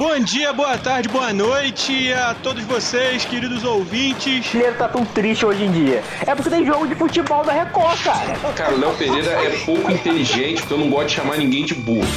Bom dia, boa tarde, boa noite a todos vocês, queridos ouvintes. O brasileiro tá tão triste hoje em dia. É porque tem jogo de futebol da Record, cara. Cara, o Léo Pereira é pouco inteligente, porque eu não gosto de chamar ninguém de burro.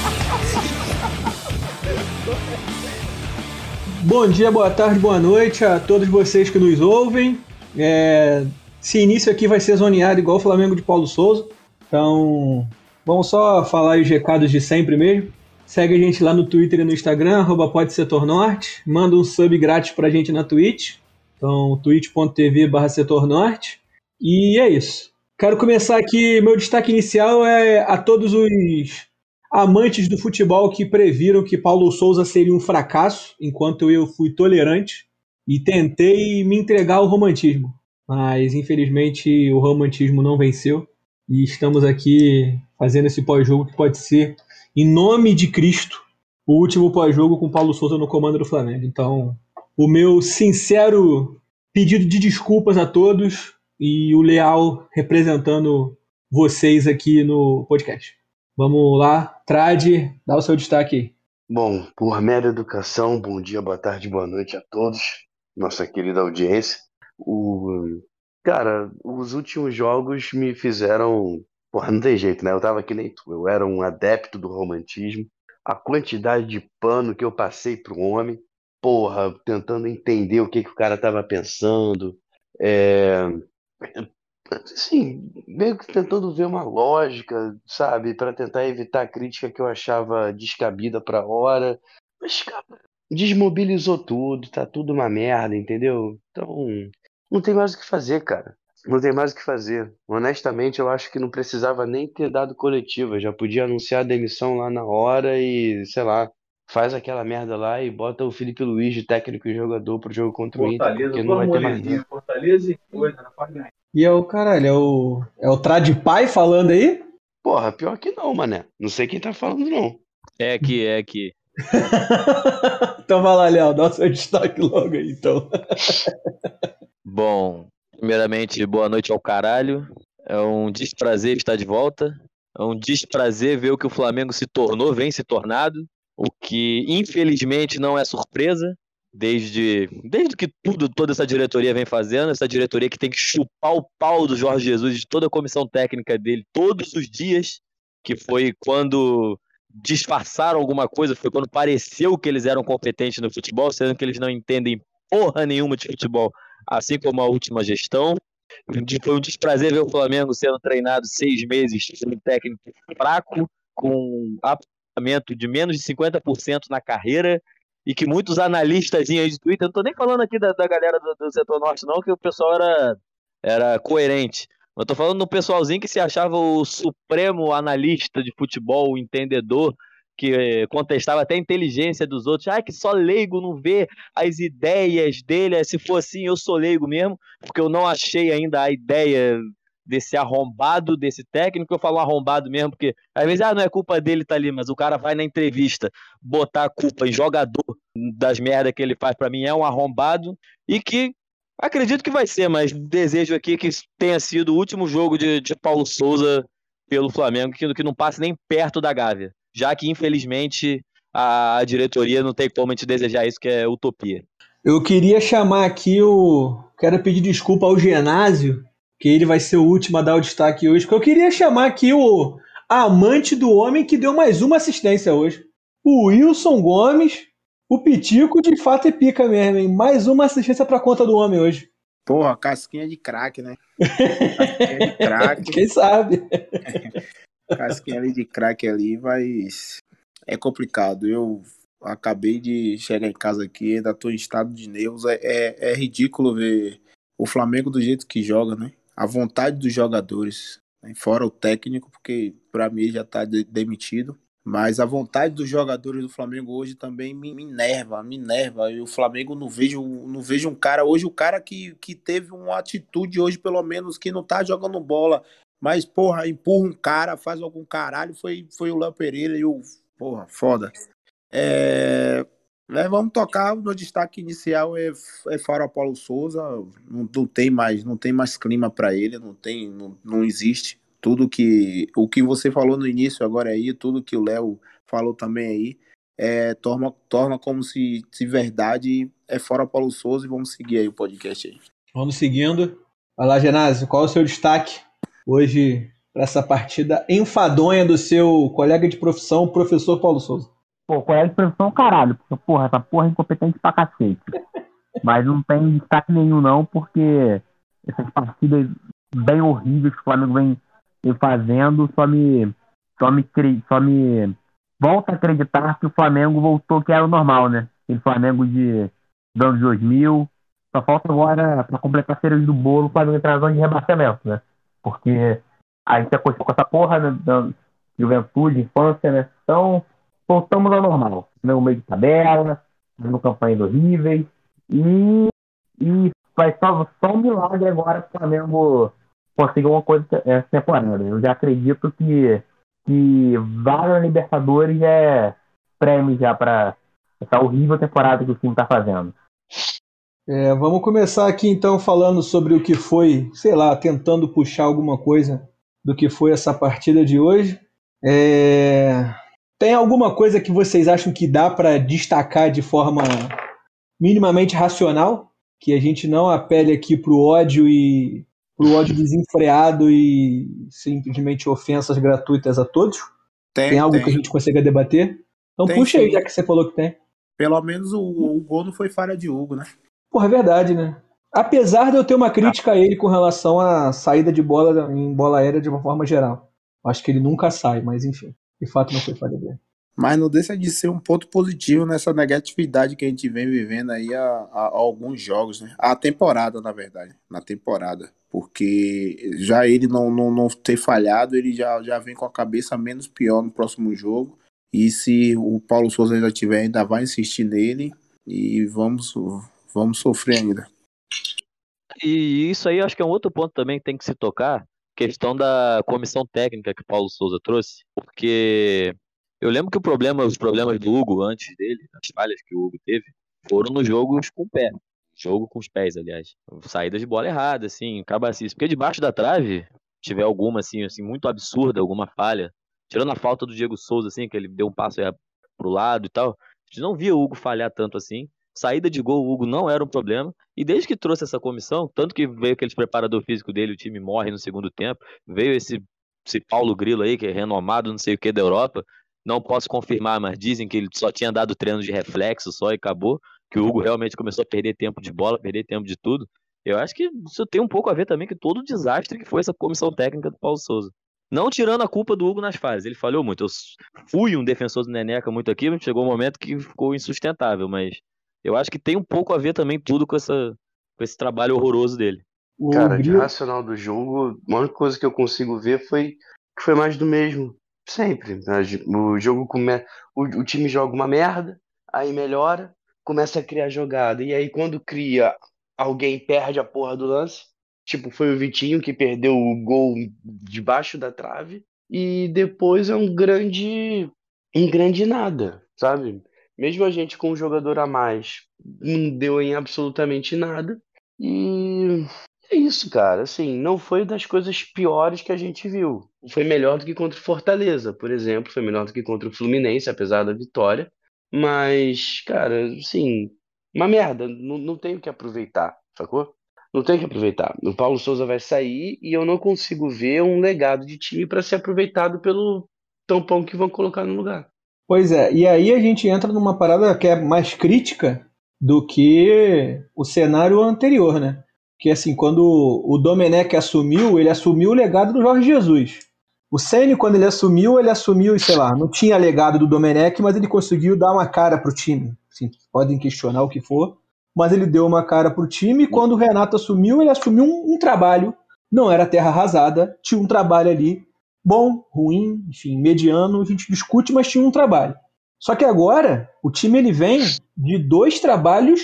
Bom dia, boa tarde, boa noite a todos vocês que nos ouvem. É, esse início aqui vai ser zoneado igual o Flamengo de Paulo Souza. Então, vamos só falar os recados de sempre mesmo. Segue a gente lá no Twitter e no Instagram, arroba pode setor norte. Manda um sub grátis pra gente na Twitch. Então, twitch.tv barra setor norte. E é isso. Quero começar aqui, meu destaque inicial é a todos os amantes do futebol que previram que Paulo Souza seria um fracasso, enquanto eu fui tolerante e tentei me entregar ao romantismo. Mas infelizmente o romantismo não venceu e estamos aqui fazendo esse pós-jogo que pode ser, em nome de Cristo, o último pós-jogo com Paulo Souza no comando do Flamengo. Então, o meu sincero pedido de desculpas a todos e o Leal representando vocês aqui no podcast. Vamos lá, Trade, dá o seu destaque aí. Bom, por mera educação, bom dia, boa tarde, boa noite a todos, nossa querida audiência. O, cara, os últimos jogos me fizeram. Porra, não tem jeito, né? Eu tava aqui nem tu, eu era um adepto do romantismo. A quantidade de pano que eu passei pro homem, porra, tentando entender o que, que o cara tava pensando. É, assim, meio que tentando ver uma lógica, sabe, para tentar evitar a crítica que eu achava descabida pra hora. Mas, cara, desmobilizou tudo, tá tudo uma merda, entendeu? Então, não tem mais o que fazer, cara. Não tem mais o que fazer. Honestamente, eu acho que não precisava nem ter dado coletiva. Já podia anunciar a demissão lá na hora e, sei lá, faz aquela merda lá e bota o Felipe Luiz de técnico e jogador pro jogo contra o Inter, porque não vai ter mais nada. Fortaleza e coisa, não ganhar. E é o caralho, é o, é o Tradipai falando aí? Porra, pior que não, mané. Não sei quem tá falando, não. É que, é que. então vai lá, Léo, dá o seu destaque logo aí, então. Bom, primeiramente, boa noite ao caralho. É um desprazer estar de volta. É um desprazer ver o que o Flamengo se tornou, vem se tornado. O que, infelizmente, não é surpresa desde, desde que tudo, toda essa diretoria vem fazendo, essa diretoria que tem que chupar o pau do Jorge Jesus, de toda a comissão técnica dele, todos os dias, que foi quando disfarçaram alguma coisa, foi quando pareceu que eles eram competentes no futebol, sendo que eles não entendem porra nenhuma de futebol, assim como a última gestão. Foi um desprazer ver o Flamengo sendo treinado seis meses por um técnico fraco, com aproveitamento de menos de 50% na carreira, e que muitos analistas de Twitter, não tô nem falando aqui da, da galera do, do, setor norte, não, que o pessoal era, era coerente. Eu tô falando do pessoalzinho que se achava o supremo analista de futebol, o entendedor, que contestava até a inteligência dos outros. Ah, que só leigo não vê as ideias dele. Se for assim, eu sou leigo mesmo, porque eu não achei ainda a ideia desse arrombado desse técnico, eu falo arrombado mesmo, porque às vezes ah, não é culpa dele tá ali, mas o cara vai na entrevista botar a culpa em jogador das merdas que ele faz para mim é um arrombado e que acredito que vai ser, mas desejo aqui que tenha sido o último jogo de, de Paulo Souza pelo Flamengo, que, que não passe nem perto da Gávea, já que infelizmente a, diretoria não tem como a gente desejar isso, que é utopia. Eu queria chamar aqui o. Quero pedir desculpa ao Genásio, que ele vai ser o último a dar o destaque hoje, porque eu queria chamar aqui o amante do homem que deu mais uma assistência hoje. O Wilson Gomes, o Pitico de fato é pica mesmo, hein? Mais uma assistência pra conta do homem hoje. Porra, casquinha de craque, né? Casquinha de craque. Quem sabe? casquinha ali de craque ali, mas é complicado. Eu acabei de chegar em casa aqui, ainda tô em estado de nervos. É, é, é ridículo ver o Flamengo do jeito que joga, né? a vontade dos jogadores, né? fora o técnico, porque para mim já está de demitido. Mas a vontade dos jogadores do Flamengo hoje também me, me enerva, me enerva. E o Flamengo não vejo, não vejo um cara hoje, o cara que, que teve uma atitude hoje, pelo menos, que não tá jogando bola, mas, porra, empurra um cara, faz algum caralho, foi, foi o Léo Pereira e o. Porra, foda. É, né, vamos tocar no destaque inicial é, é Faro Paulo Souza. Não, não, tem mais, não tem mais clima para ele, não tem, não, não existe. Tudo que o que você falou no início agora aí, tudo que o Léo falou também aí, é, torna, torna como se, se verdade é fora Paulo Souza e vamos seguir aí o podcast aí. Vamos seguindo. Vai lá, Genásio, qual é o seu destaque hoje para essa partida enfadonha do seu colega de profissão, professor Paulo Souza? Pô, colega de profissão, caralho, porque, porra, essa porra é incompetente pra cacete. Mas não tem destaque nenhum, não, porque essas partidas bem horríveis que o Flamengo vem, vem fazendo só me, só me, só me volta a acreditar que o Flamengo voltou que era o normal, né? Aquele Flamengo de, anos 2000. Só falta agora, para completar a cereja do bolo, o Flamengo entrar na zona de rebaixamento, né? Porque a gente acostumou com essa porra né, da juventude, infância, né? Então, voltamos ao normal. No meio de tabela, fazendo campanhas horríveis. E, e vai só, só um milagre agora para o Flamengo conseguir uma coisa essa temporada. Eu já acredito que que vários Libertadores é prêmio já para essa horrível temporada que o time está fazendo. É, vamos começar aqui então falando sobre o que foi, sei lá, tentando puxar alguma coisa do que foi essa partida de hoje. É... Tem alguma coisa que vocês acham que dá para destacar de forma minimamente racional? Que a gente não apele aqui para o ódio e pro ódio desenfreado e simplesmente ofensas gratuitas a todos? Tem, tem algo tem. que a gente consiga debater? Então tem, puxa aí, já que você falou que tem. Pelo menos o, o gol não foi falha de Hugo, né? Porra, é verdade, né? Apesar de eu ter uma crítica a ele com relação à saída de bola em bola aérea de uma forma geral. Acho que ele nunca sai, mas enfim. De fato não foi falha dele. Mas não deixa de ser um ponto positivo nessa negatividade que a gente vem vivendo aí há, alguns jogos, né? A temporada, na verdade. Na temporada porque já ele não, não, não ter falhado, ele já, já vem com a cabeça menos pior no próximo jogo. E se o Paulo Souza ainda tiver, ainda vai insistir nele e vamos, vamos sofrer ainda. E isso aí acho que é um outro ponto também que tem que se tocar, questão da comissão técnica que Paulo Souza trouxe, porque eu lembro que o problema, os problemas do Hugo antes dele, as falhas que o Hugo teve, foram nos jogos com o pé. Jogo com os pés, aliás. Saída de bola errada, assim, cabacice. Porque debaixo da trave, tiver alguma, assim, assim, muito absurda, alguma falha, tirando a falta do Diego Souza, assim, que ele deu um passo pro lado e tal, a gente não via o Hugo falhar tanto assim. Saída de gol, o Hugo não era um problema. E desde que trouxe essa comissão, tanto que veio aquele preparador físico dele, o time morre no segundo tempo, veio esse, esse Paulo Grilo aí, que é renomado, não sei o que, da Europa. Não posso confirmar, mas dizem que ele só tinha dado treino de reflexo só e acabou que o Hugo realmente começou a perder tempo de bola, perder tempo de tudo. Eu acho que isso tem um pouco a ver também com todo o desastre que foi essa comissão técnica do Paulo Souza. Não tirando a culpa do Hugo nas fases, ele falhou muito. Eu fui um defensor do Neneca muito aqui, mas chegou um momento que ficou insustentável, mas eu acho que tem um pouco a ver também tudo com, essa, com esse trabalho horroroso dele. Cara, de racional do jogo, a única coisa que eu consigo ver foi que foi mais do mesmo. Sempre. O jogo come... o, o time joga uma merda, aí melhora, começa a criar jogada. E aí, quando cria, alguém perde a porra do lance. Tipo, foi o Vitinho que perdeu o gol debaixo da trave. E depois é um grande. Um grande nada, sabe? Mesmo a gente com um jogador a mais, não deu em absolutamente nada. E é isso, cara. Assim, não foi das coisas piores que a gente viu. Foi melhor do que contra o Fortaleza, por exemplo. Foi melhor do que contra o Fluminense, apesar da vitória. Mas, cara, assim, uma merda, não, não tenho que aproveitar, sacou? Não tenho que aproveitar. O Paulo Souza vai sair e eu não consigo ver um legado de time para ser aproveitado pelo tampão que vão colocar no lugar. Pois é, e aí a gente entra numa parada que é mais crítica do que o cenário anterior, né? Que assim, quando o Domenech assumiu, ele assumiu o legado do Jorge Jesus. O Ceni quando ele assumiu, ele assumiu, sei lá, não tinha legado do Domenech, mas ele conseguiu dar uma cara pro time. Assim, podem questionar o que for, mas ele deu uma cara pro time. E quando o Renato assumiu, ele assumiu um, um trabalho. Não era terra arrasada, tinha um trabalho ali bom, ruim, enfim, mediano, a gente discute, mas tinha um trabalho. Só que agora o time ele vem de dois trabalhos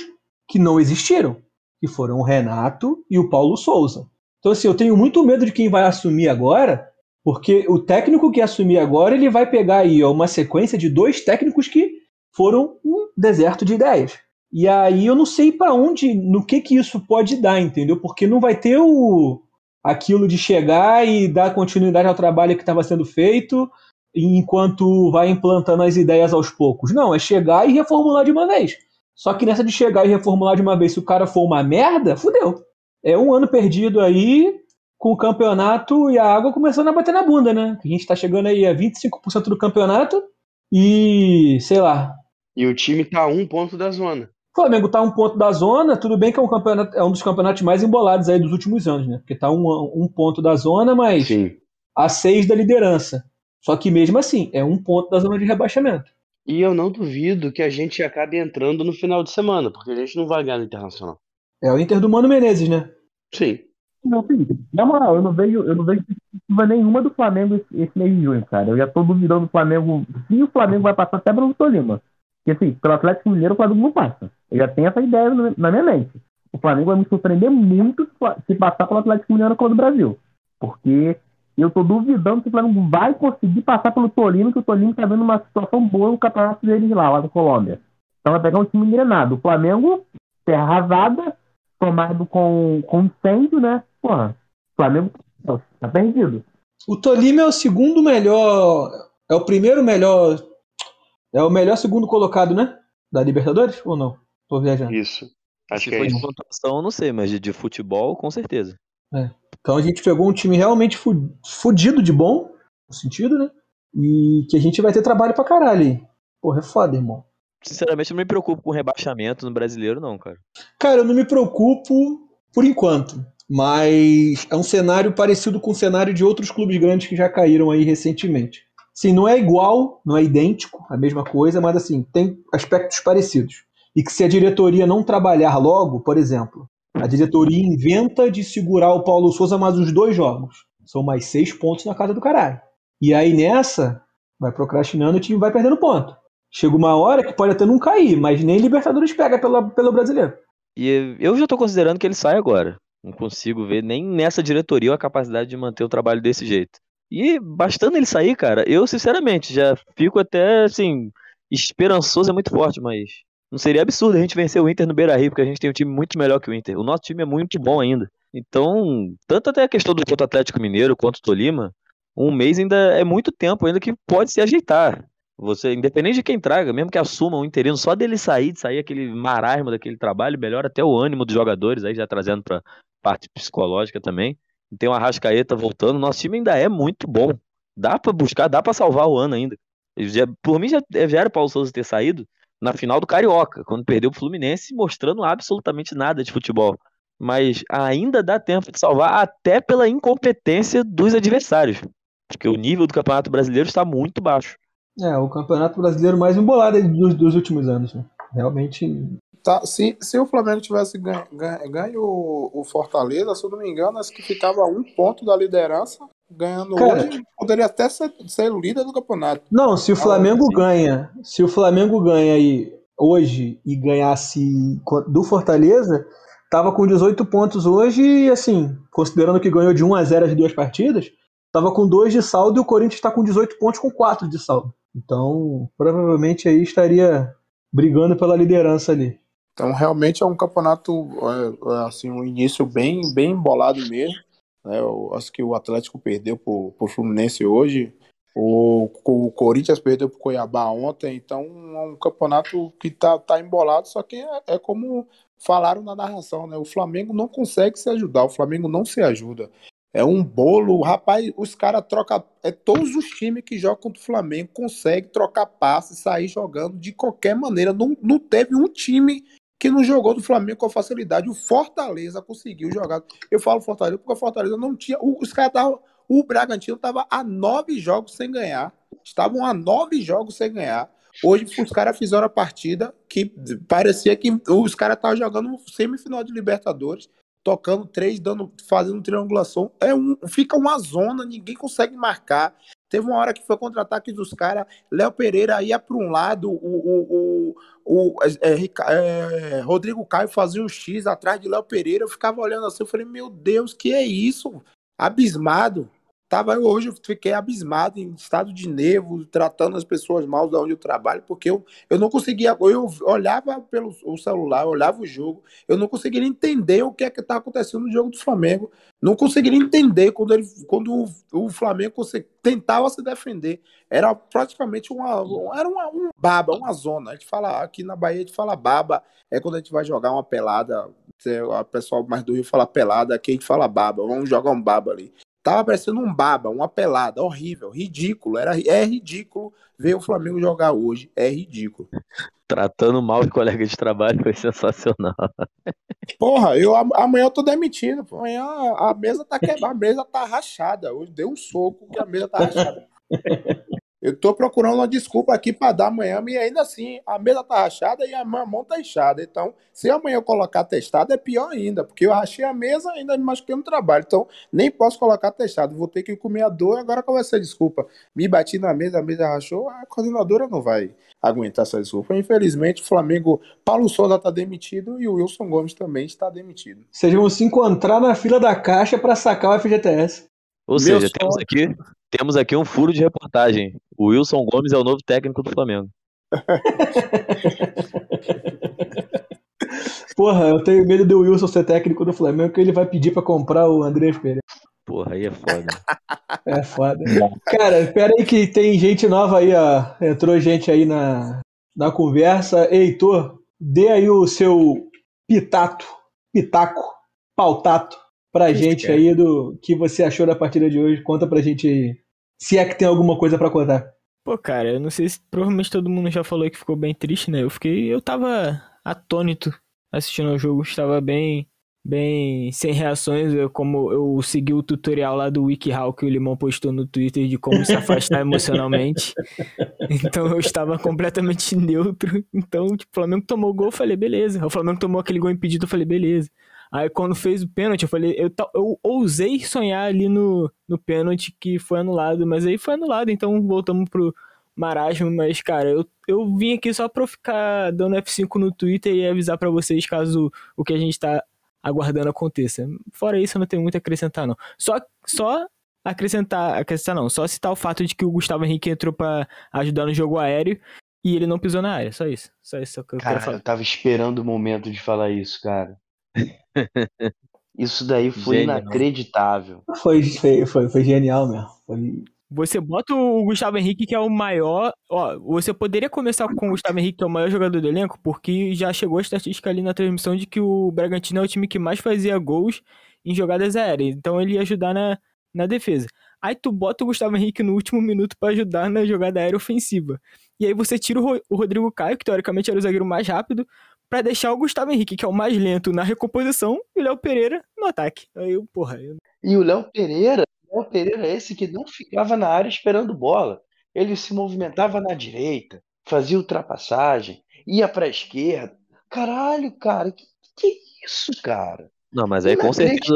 que não existiram, que foram o Renato e o Paulo Souza. Então assim, eu tenho muito medo de quem vai assumir agora, porque o técnico que assumir agora, ele vai pegar aí uma sequência de dois técnicos que foram um deserto de ideias. E aí eu não sei para onde, no que que isso pode dar, entendeu? Porque não vai ter o aquilo de chegar e dar continuidade ao trabalho que estava sendo feito, enquanto vai implantando as ideias aos poucos. Não, é chegar e reformular de uma vez. Só que nessa de chegar e reformular de uma vez, se o cara for uma merda, fudeu. É um ano perdido aí, com o campeonato e a água começando a bater na bunda, né? A gente tá chegando aí a 25% do campeonato e, sei lá. E o time tá a um ponto da zona. O Flamengo tá a um ponto da zona, tudo bem que é um, campeonato, é um dos campeonatos mais embolados aí dos últimos anos, né? Porque tá um, um ponto da zona, mas Sim. a seis da liderança. Só que mesmo assim, é um ponto da zona de rebaixamento. E eu não duvido que a gente acabe entrando no final de semana, porque a gente não vai ganhar no Internacional. É o Inter do Mano Menezes, né? Sim. Não, Felipe, na moral, eu não vejo, eu não vejo perspectiva nenhuma do Flamengo esse, esse mês de junho, cara. Eu já tô duvidando do Flamengo. Se o Flamengo vai passar até pelo Tolima. Porque assim, pelo Atlético Mineiro o Flamengo não passa. Eu já tenho essa ideia na minha mente. O Flamengo vai me surpreender muito se se passar pelo Atlético Mineiro na Copa do Brasil. Porque eu tô duvidando que o Flamengo vai conseguir passar pelo Tolima, que o Tolima tá vendo uma situação boa no campeonato deles lá, lá da Colômbia. Então vai pegar um time engrenado. O Flamengo, terra arrasada, tomado com, com incêndio, né? Porra, o Flamengo tá perdido. O Tolima é o segundo melhor. É o primeiro melhor. É o melhor segundo colocado, né? Da Libertadores? Ou não? Tô viajando. Isso. Acho Se que é for de isso. pontuação, eu não sei, mas de, de futebol, com certeza. Então a gente pegou um time realmente fu- fudido de bom, no sentido, né? E que a gente vai ter trabalho pra caralho aí. Porra, é foda, irmão. Sinceramente, eu não me preocupo com rebaixamento no brasileiro, não, cara. Cara, eu não me preocupo por enquanto. Mas é um cenário parecido com o cenário de outros clubes grandes que já caíram aí recentemente. Sim, não é igual, não é idêntico, a mesma coisa, mas assim, tem aspectos parecidos. E que se a diretoria não trabalhar logo, por exemplo, a diretoria inventa de segurar o Paulo Souza mais uns dois jogos. São mais seis pontos na casa do caralho. E aí nessa, vai procrastinando o time vai perdendo ponto. Chega uma hora que pode até não cair, mas nem Libertadores pega pela, pelo brasileiro. E eu já tô considerando que ele sai agora. Não consigo ver nem nessa diretoria a capacidade de manter o trabalho desse jeito. E bastando ele sair, cara, eu sinceramente já fico até assim, esperançoso é muito forte, mas não seria absurdo a gente vencer o Inter no Beira-Rio, porque a gente tem um time muito melhor que o Inter. O nosso time é muito bom ainda. Então, tanto até a questão do quanto Atlético Mineiro quanto o Tolima, um mês ainda é muito tempo ainda que pode se ajeitar. Você, independente de quem traga, mesmo que assuma um interino, só dele sair, de sair aquele marasmo daquele trabalho, melhora até o ânimo dos jogadores, aí já trazendo pra parte psicológica também. Tem o Arrascaeta voltando, nosso time ainda é muito bom. Dá pra buscar, dá pra salvar o ano ainda. Já- por mim já, já era o Paulo Souza ter saído na final do Carioca, quando perdeu o Fluminense, mostrando absolutamente nada de futebol. Mas ainda dá tempo de salvar até pela incompetência dos adversários. Porque o nível do Campeonato Brasileiro está muito baixo. É, o campeonato brasileiro mais embolado dos, dos últimos anos. né? Realmente. Tá, se, se o Flamengo tivesse ganho, ganho, ganho o, o Fortaleza, se eu não me engano, acho que ficava um ponto da liderança. Ganhando Cara. hoje, poderia até ser, ser o líder do campeonato. Não, se o Ah, Flamengo sim. ganha, se o Flamengo ganha aí hoje e ganhasse do Fortaleza, tava com 18 pontos hoje e assim, considerando que ganhou de 1 a 0 as duas partidas, tava com 2 de saldo e o Corinthians está com 18 pontos com 4 de saldo. Então, provavelmente aí estaria brigando pela liderança ali. Então, realmente é um campeonato, é, é, assim, um início bem, bem embolado mesmo. né? Eu acho que o Atlético perdeu pro, pro Fluminense hoje. O, o Corinthians perdeu pro Cuiabá ontem. Então, é um campeonato que tá, tá embolado, só que é, é como falaram na narração, né? O Flamengo não consegue se ajudar, o Flamengo não se ajuda. É um bolo, rapaz, os caras trocam. É todos os times que jogam contra o Flamengo conseguem trocar passe, sair jogando de qualquer maneira. Não, não teve um time que não jogou do Flamengo com facilidade. O Fortaleza conseguiu jogar. Eu falo Fortaleza porque o Fortaleza não tinha. Os caras estavam. O Bragantino estava a nove jogos sem ganhar. Estavam a nove jogos sem ganhar. Hoje os caras fizeram a partida que parecia que os caras estavam jogando semifinal de Libertadores, tocando três, dando, fazendo triangulação. É um, fica uma zona, ninguém consegue marcar. Teve uma hora que foi contra-ataque dos caras. Léo Pereira ia para um lado, o, o, o, o é, Rica- é, Rodrigo Caio fazia um X atrás de Léo Pereira. Eu ficava olhando assim, eu falei, meu Deus, que é isso? Abismado. Tava hoje eu fiquei abismado em estado de nervo, tratando as pessoas mal da onde eu trabalho, porque eu, eu não conseguia, eu olhava pelo o celular, eu olhava o jogo, eu não conseguia entender o que é que tá acontecendo no jogo do Flamengo, não conseguia entender quando ele quando o, o Flamengo tentava se defender, era praticamente uma era uma, um baba, uma zona. A gente fala aqui na Bahia a gente fala baba, é quando a gente vai jogar uma pelada, o pessoal mais do Rio fala pelada, aqui a gente fala baba, vamos jogar um baba ali. Tava parecendo um baba, uma pelada, horrível, ridículo. Era, é ridículo ver o Flamengo jogar hoje. É ridículo. Tratando mal o colega de trabalho foi sensacional. Porra, eu amanhã eu tô demitido. Amanhã a mesa tá quebrada, a mesa tá rachada. Hoje deu um soco que a mesa tá rachada. Eu tô procurando uma desculpa aqui para dar amanhã, e ainda assim, a mesa tá rachada e a mão tá inchada. Então, se amanhã eu colocar testado, é pior ainda, porque eu rachei a mesa e ainda me machuquei no trabalho. Então, nem posso colocar testado. Vou ter que comer a dor. Agora qual vai ser a desculpa? Me bati na mesa, a mesa rachou, a coordenadora não vai aguentar essa desculpa. Infelizmente, o Flamengo, Paulo Souza tá demitido e o Wilson Gomes também está demitido. Vocês vão se encontrar na fila da caixa para sacar o FGTS. Ou Meu seja, temos aqui temos aqui um furo de reportagem. O Wilson Gomes é o novo técnico do Flamengo. Porra, eu tenho medo do Wilson ser técnico do Flamengo, que ele vai pedir pra comprar o André Pereira. Porra, aí é foda. É foda. Cara, espera aí que tem gente nova aí, ó. Entrou gente aí na, na conversa. Heitor, dê aí o seu pitato, pitaco, pautato pra Isso gente aí do que você achou da partida de hoje. Conta pra gente aí, se é que tem alguma coisa para contar. Pô, cara, eu não sei se provavelmente todo mundo já falou que ficou bem triste, né? Eu fiquei, eu tava atônito assistindo ao jogo, estava bem bem sem reações, eu, como eu segui o tutorial lá do WikiHow que o Limão postou no Twitter de como se afastar emocionalmente. Então eu estava completamente neutro. Então, tipo, o Flamengo tomou o gol, eu falei, beleza. O Flamengo tomou aquele gol impedido, eu falei, beleza. Aí quando fez o pênalti, eu falei, eu, eu ousei sonhar ali no, no pênalti que foi anulado, mas aí foi anulado, então voltamos pro marasmo, mas cara, eu, eu vim aqui só pra ficar dando F5 no Twitter e avisar para vocês caso o que a gente tá aguardando aconteça. Fora isso, eu não tenho muito a acrescentar, não. Só, só acrescentar, acrescentar não, só citar o fato de que o Gustavo Henrique entrou para ajudar no jogo aéreo e ele não pisou na área, só isso. Só isso que eu cara, quero falar. eu tava esperando o momento de falar isso, cara. Isso daí foi genial. inacreditável. Foi, foi, foi, foi genial mesmo. Foi... Você bota o Gustavo Henrique, que é o maior. Ó, você poderia começar com o Gustavo Henrique, que é o maior jogador do elenco, porque já chegou a estatística ali na transmissão de que o Bragantino é o time que mais fazia gols em jogadas aéreas. Então ele ia ajudar na, na defesa. Aí tu bota o Gustavo Henrique no último minuto para ajudar na jogada aérea ofensiva. E aí você tira o Rodrigo Caio, que teoricamente era o zagueiro mais rápido, para deixar o Gustavo Henrique, que é o mais lento na recomposição, e o Léo Pereira no ataque. Aí, eu, porra. Eu... E o Léo Pereira, o Léo Pereira é esse que não ficava na área esperando bola. Ele se movimentava na direita, fazia ultrapassagem, ia para a esquerda. Caralho, cara, que, que isso, cara? Não, mas aí com certeza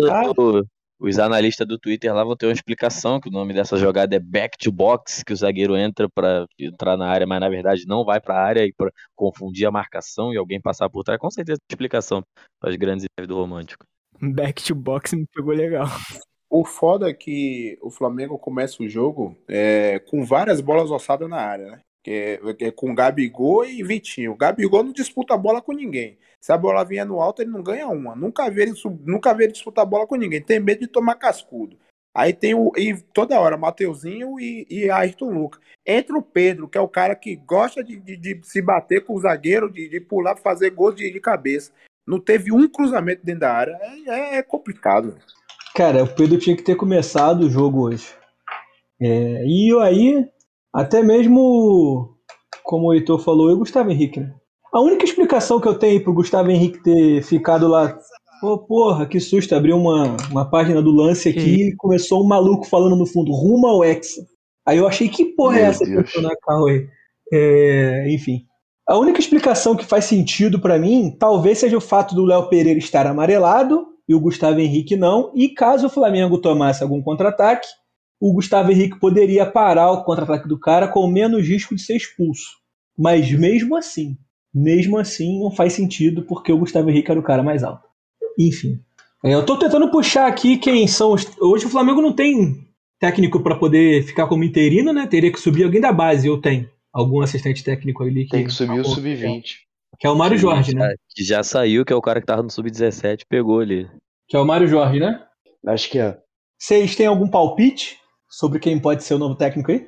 os analistas do Twitter lá vão ter uma explicação que o nome dessa jogada é back to box, que o zagueiro entra para entrar na área, mas na verdade não vai para a área e para confundir a marcação e alguém passar por trás. Com certeza tem explicação para as grandes ideias do romântico. Back to box me pegou legal. O foda é que o Flamengo começa o jogo é, com várias bolas ossadas na área, né? Que é, é com Gabigol e Vitinho. O Gabigol não disputa a bola com ninguém. Se a bola vier no alto, ele não ganha uma. Nunca vê ele, nunca vê ele disputar bola com ninguém. Tem medo de tomar cascudo. Aí tem o. E toda hora, Mateuzinho e, e Ayrton Lucas. Entra o Pedro, que é o cara que gosta de, de, de se bater com o zagueiro, de, de pular fazer gol de, de, cabeça. Não teve um cruzamento dentro da área. É, é, é complicado. Cara, o Pedro tinha que ter começado o jogo hoje. É, e aí, até mesmo, como o Heitor falou, e o Gustavo Henrique, né? A única explicação que eu tenho pro Gustavo Henrique ter ficado lá, pô, porra, que susto, abriu uma, uma página do lance aqui e começou um maluco falando no fundo, rumo ao Hexa. Aí eu achei, que porra Meu é essa Deus. que na carro aí? É, enfim. A única explicação que faz sentido para mim, talvez seja o fato do Léo Pereira estar amarelado e o Gustavo Henrique não, e caso o Flamengo tomasse algum contra-ataque, o Gustavo Henrique poderia parar o contra-ataque do cara com menos risco de ser expulso. Mas mesmo assim, mesmo assim não faz sentido porque o Gustavo Henrique era o cara mais alto. Enfim. É, eu tô tentando puxar aqui quem são os. Hoje o Flamengo não tem técnico para poder ficar como interino, né? Teria que subir alguém da base, ou tem algum assistente técnico ali que. Tem que subir o sub-20. Que é o Mário Jorge, né? Que já saiu, que é o cara que tava no Sub-17, pegou ali. Que é o Mário Jorge, né? Acho que é. Vocês têm algum palpite sobre quem pode ser o novo técnico aí?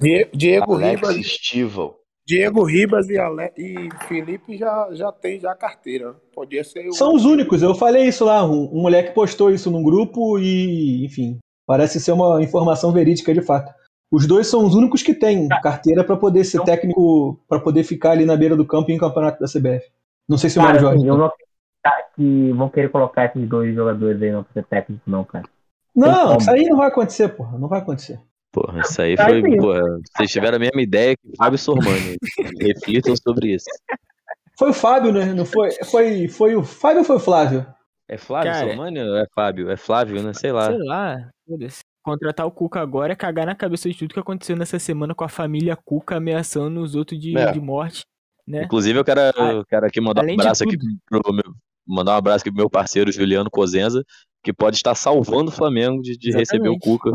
Die- Diego Alex Ribas, Stival. Diego Ribas e, Ale... e Felipe já, já tem já a carteira. Podia ser o. São os únicos, eu falei isso lá, um, um moleque postou isso num grupo e, enfim, parece ser uma informação verídica de fato. Os dois são os únicos que têm carteira para poder ser técnico, para poder ficar ali na beira do campo em campeonato da CBF. Não sei se o Mário Cara, Jorge. assim, eu não acredito que vão querer colocar esses dois jogadores aí não pra ser técnico, não, cara. Não, isso aí não vai acontecer, porra. Não vai acontecer. Porra, isso aí Tá foi. aí. Porra, vocês tiveram a mesma ideia que o Fábio Sormani. Reflitam sobre isso. Foi o Fábio, né? Não foi? Foi, foi o Fábio ou foi o Flávio? É Flávio Cara. Sormani ou é Fábio? É Flávio, né? Sei lá. Sei lá, foda-se. Contratar o Cuca agora é cagar na cabeça de tudo que aconteceu nessa semana com a família Cuca ameaçando os outros de, É. de morte, né? Inclusive, eu quero, eu quero aqui mandar um além abraço aqui pro meu, mandar um abraço aqui pro meu parceiro Juliano Cosenza, que pode estar salvando o Flamengo de, de receber o. Cuca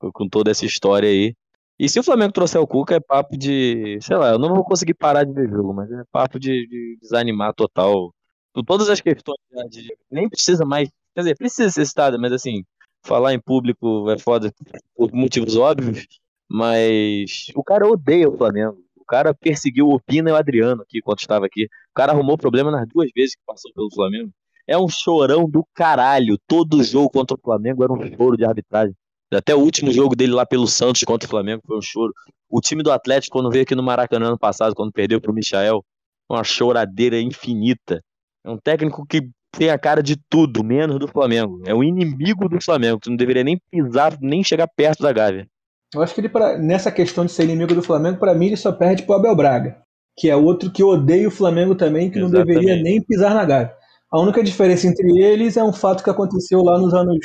com- com toda essa história aí. E se o Flamengo trouxer o Cuca, é papo de. Sei lá, eu não vou conseguir parar de ver jogo, mas é papo de, de desanimar total. Por todas as questões já de. Nem precisa mais. Quer dizer, precisa ser citada, mas assim, falar em público é foda por motivos óbvios. Mas o cara odeia o Flamengo. O cara perseguiu o Pina e o Adriano aqui quando estava aqui. O cara arrumou problema nas duas vezes que passou pelo Flamengo. É um chorão do caralho. Todo jogo contra o Flamengo era um choro de arbitragem. Até o último jogo dele lá pelo Santos contra o Flamengo foi um choro. O time do Atlético, quando veio aqui no Maracanã ano passado, quando perdeu pro Michael, uma choradeira infinita. É um técnico que tem a cara de tudo, menos do Flamengo. É o inimigo do Flamengo, que não deveria nem pisar, nem chegar perto da Gávea. Eu acho que ele, pra- nessa questão de ser inimigo do Flamengo, pra mim ele só perde pro Abel Braga, que é outro que odeia o Flamengo também, que não Exatamente. deveria nem pisar na Gávea. A única diferença entre eles é um fato que aconteceu lá nos anos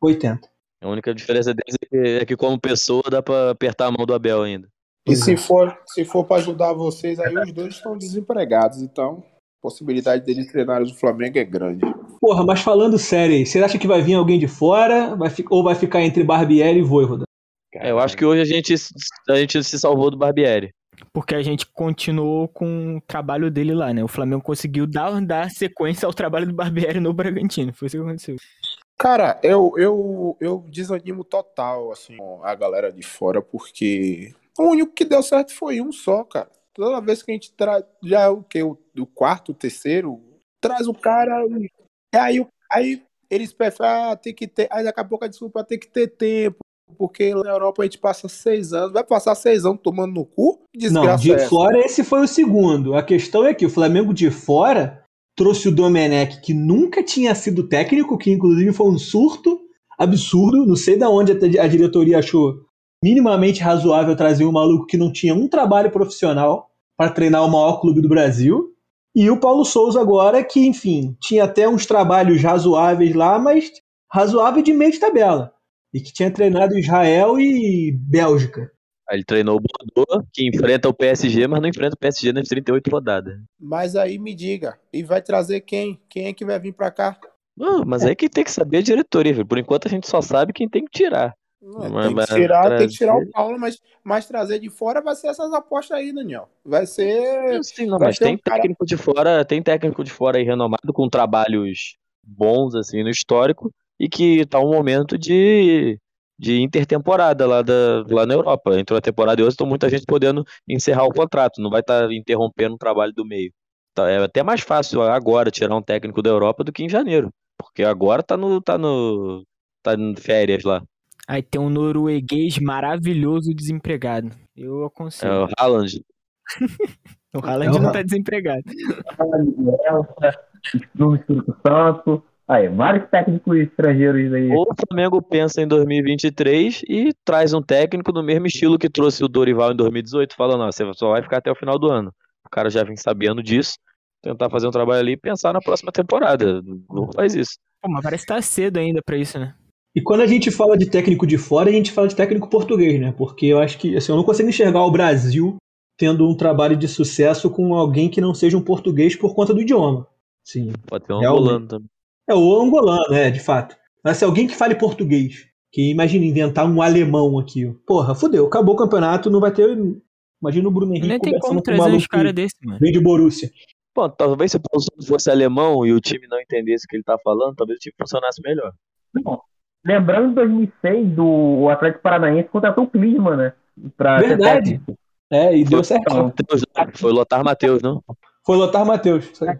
80. A única diferença deles é que, é que como pessoa, dá pra apertar a mão do Abel ainda. E se for, se for para ajudar vocês, aí os dois estão desempregados. Então, a possibilidade deles treinarem o Flamengo é grande. Porra, mas falando sério aí, você acha que vai vir alguém de fora vai fi- ou vai ficar entre Barbieri e Voivoda? É, eu acho que hoje a gente, a gente se salvou do Barbieri. Porque a gente continuou com o trabalho dele lá, né? O Flamengo conseguiu dar, dar sequência ao trabalho do Barbieri no Bragantino. Foi isso que aconteceu. Cara, eu, eu, eu desanimo total, assim, com a galera de fora, porque o único que deu certo foi um só, cara. Toda vez que a gente traz, já é o que? O, o quarto, o terceiro, traz o cara e aí, aí eles preferem, ah, tem que ter, aí daqui a pouco a desculpa tem que ter tempo, porque lá na Europa a gente passa seis anos, vai passar seis anos tomando no cu? Que Não, Desgraça de é fora esse foi o segundo. A questão é que o Flamengo de fora trouxe o Domenech, que nunca tinha sido técnico, que inclusive foi um surto absurdo. Não sei da onde a diretoria achou minimamente razoável trazer um maluco que não tinha um trabalho profissional para treinar o maior clube do Brasil. E o Paulo Souza agora, que, enfim, tinha até uns trabalhos razoáveis lá, mas razoável de meio de tabela. E que tinha treinado Israel e Bélgica. Ele treinou o Bordeaux, que enfrenta o PSG, mas não enfrenta o PSG nas 38 rodadas. Mas aí me diga, e vai trazer quem? Quem é que vai vir pra cá? Não, mas aí que tem que saber a diretoria, filho. Por enquanto a gente só sabe quem tem que tirar. Não, Mas tem, que tirar, tem que tirar trazer- o Paulo, mas, mas trazer de fora vai ser essas apostas aí, Daniel. Vai ser. Sim, não, vai mas tem um cara- técnico de fora, tem técnico de fora aí renomado com trabalhos bons assim no histórico e que tá um momento de, de intertemporada lá, da, lá na Europa. Entrou a temporada e hoje, então muita gente podendo encerrar o contrato, não vai estar interrompendo o trabalho do meio. Tá, é até mais fácil agora tirar um técnico da Europa do que em janeiro, porque agora tá no tá no tá em férias lá. Aí tem um norueguês maravilhoso desempregado. Eu É aconselho. o Haaland. O Haaland É o não tá desempregado. Elsa, no Espírito Santo. Aí, vários técnicos estrangeiros aí. Ou o Flamengo pensa em 2023 e traz um técnico do mesmo estilo que trouxe o Dorival em 2018, falando, ó, você só vai ficar até o final do ano. O cara já vem sabendo disso, tentar fazer um trabalho ali e pensar na próxima temporada. Não faz isso. Pô, mas parece que tá cedo ainda pra isso, né? E quando a gente fala de técnico de fora, a gente fala de técnico português, né? Porque eu acho que assim, eu não consigo enxergar o Brasil tendo um trabalho de sucesso com alguém que não seja um português por conta do idioma. Sim. Pode ter um angolano também. É o angolano, é, de fato. Mas se alguém que fale português Que imagina inventar um alemão aqui. Porra, fudeu, acabou o campeonato, não vai ter. Imagina o Bruno Henrique Nem tem como trazer uns maluco caras desse, mano. veio de Borussia. Pô, talvez se o Paulo fosse alemão e o time não entendesse o que ele tá falando, talvez o time funcionasse melhor. Não. Lembrando em 2006, do o Atlético Paranaense contratou o Klinsmann, né? Pra Verdade. É, e deu certo. Mateus, né? Foi Lotar Matheus, não? Foi Lotar Matheus. isso aí.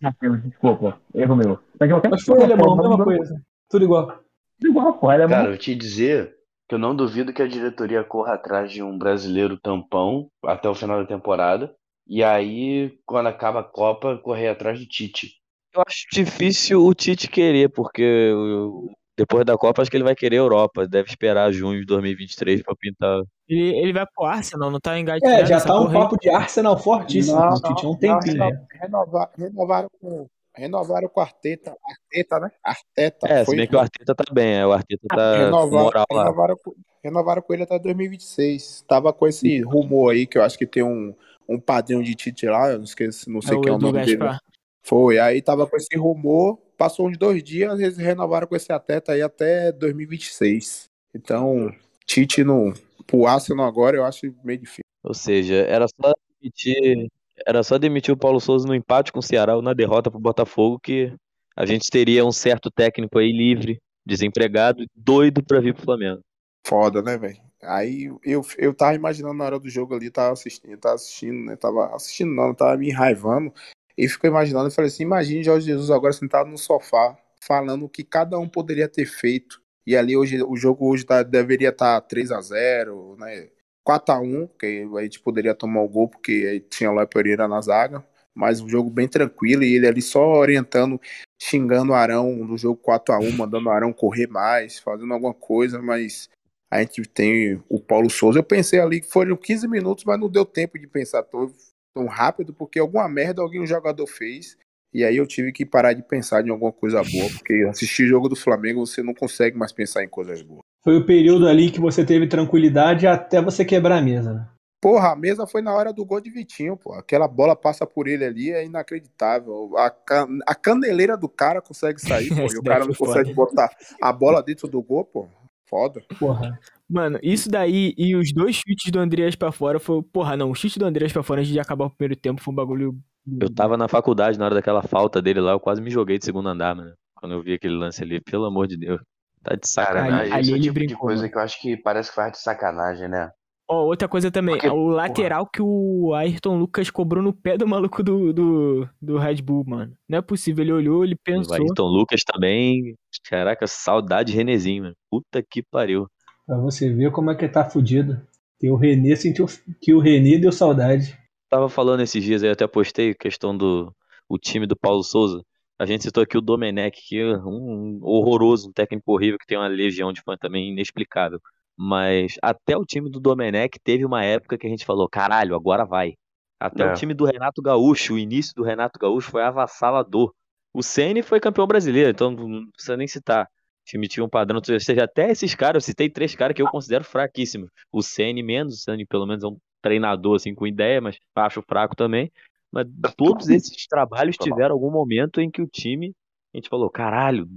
Matheus, desculpa, erro meu. Mas, eu Mas foi alemão, mesma coisa. Tudo igual. Igual, pô, alemão. Cara, eu te dizer que eu não duvido que a diretoria corra atrás de um brasileiro tampão até o final da temporada. E aí, quando acaba a Copa, correr atrás do Tite. Eu acho difícil o Tite querer, porque o- depois da Copa acho que ele vai querer a Europa. Deve esperar junho de 2023 pra pintar. Ele, ele vai pro Arsenal, não tá engatilhado É, já tá um papo de Arsenal fortíssimo. Não, o Tite há um não, tempinho. não, já. renova- renovaram com. Renovaram com o Arteta. Arteta, né? Arteta. É, se foi- bem que o Arteta tá bem, é, o Arteta tá renovaram, moral lá. renovaram, com- renovaram com ele até 2026. Tava com esse rumor aí, que eu acho que tem um, um padrinho de Tite lá, eu não esqueci, não É sei o quem é o nome dele. Gaspar. Foi, aí tava com esse rumor, passou uns dois dias, eles renovaram com esse Arteta aí até 2026. Então, Tite no, pro Arsenal agora eu acho meio difícil. Ou seja, era só demitir, era só demitir o Paulo Souza no empate com o Ceará ou na derrota pro Botafogo que a gente teria um certo técnico aí livre, desempregado, doido pra vir pro Flamengo. Foda, né, velho? Aí eu, eu tava imaginando na hora do jogo ali, tava assistindo, tava assistindo, né? Tava assistindo não, tava me enraivando. E ficou imaginando, eu falei assim, imagine Jorge Jesus agora sentado no sofá, falando o que cada um poderia ter feito. E ali hoje, o jogo hoje tá, deveria estar 3 a 0 né? 4 a 1 que a gente poderia tomar o gol, porque aí tinha o Léo Pereira na zaga. Mas um jogo bem tranquilo, e ele ali só orientando, xingando o Arão no jogo 4 a 1 mandando o Arão correr mais, fazendo alguma coisa, mas a gente tem o Paulo Souza. Eu pensei ali que foram 15 minutos, mas não deu tempo de pensar tão, tão rápido, porque alguma merda alguém um jogador fez. E aí eu tive que parar de pensar em alguma coisa boa, porque assistir jogo do Flamengo você não consegue mais pensar em coisas boas. Foi o período ali que você teve tranquilidade até você quebrar a mesa. né? Porra, a mesa foi na hora do gol de Vitinho, pô. Aquela bola passa por ele ali, é inacreditável. A, can- a caneleira do cara consegue sair, pô. E o cara não consegue botar a bola dentro do gol, pô. Foda. Porra. Mano, isso daí e os dois chutes do Andreas pra fora foi. Porra, não, o chute do Andreas pra fora antes de acabar o primeiro tempo foi um bagulho. Eu tava na faculdade na hora daquela falta dele lá, eu quase me joguei de segundo andar, mano. Quando eu vi aquele lance ali, pelo amor de Deus. Tá de sacanagem. Ali- esse é o ali ele tipo de brincou, coisa mano. que eu acho que parece que faz de sacanagem, né? Ó, outra coisa também, Porque, o lateral que o Ayrton Lucas cobrou no pé do maluco do, do, do Red Bull, mano. Não é possível, ele olhou, ele O pensou. Ayrton Lucas também. Caraca, saudade de Renezinho, mano. Puta que pariu. Pra você ver como é que tá fudido. Que o Renê sentiu que o Renê deu saudade. Tava falando esses dias aí, até postei questão do o time do Paulo Souza. A gente citou aqui o Domenech, que é um horroroso, um técnico horrível, que tem uma legião de fã também inexplicável. Mas até o time do Domenech teve uma época que a gente falou, caralho, agora vai. Até É. o time do Renato Gaúcho, o início do Renato Gaúcho foi avassalador. O Ceni foi campeão brasileiro, então não precisa nem citar. O time tinha um padrão, ou seja, até esses caras, eu citei três caras que eu considero fraquíssimos. O Ceni menos, o Ceni pelo menos é um treinador assim com ideia, mas acho fraco também. Mas todos esses trabalhos Tá tiveram algum momento em que o time, a gente falou, caralho,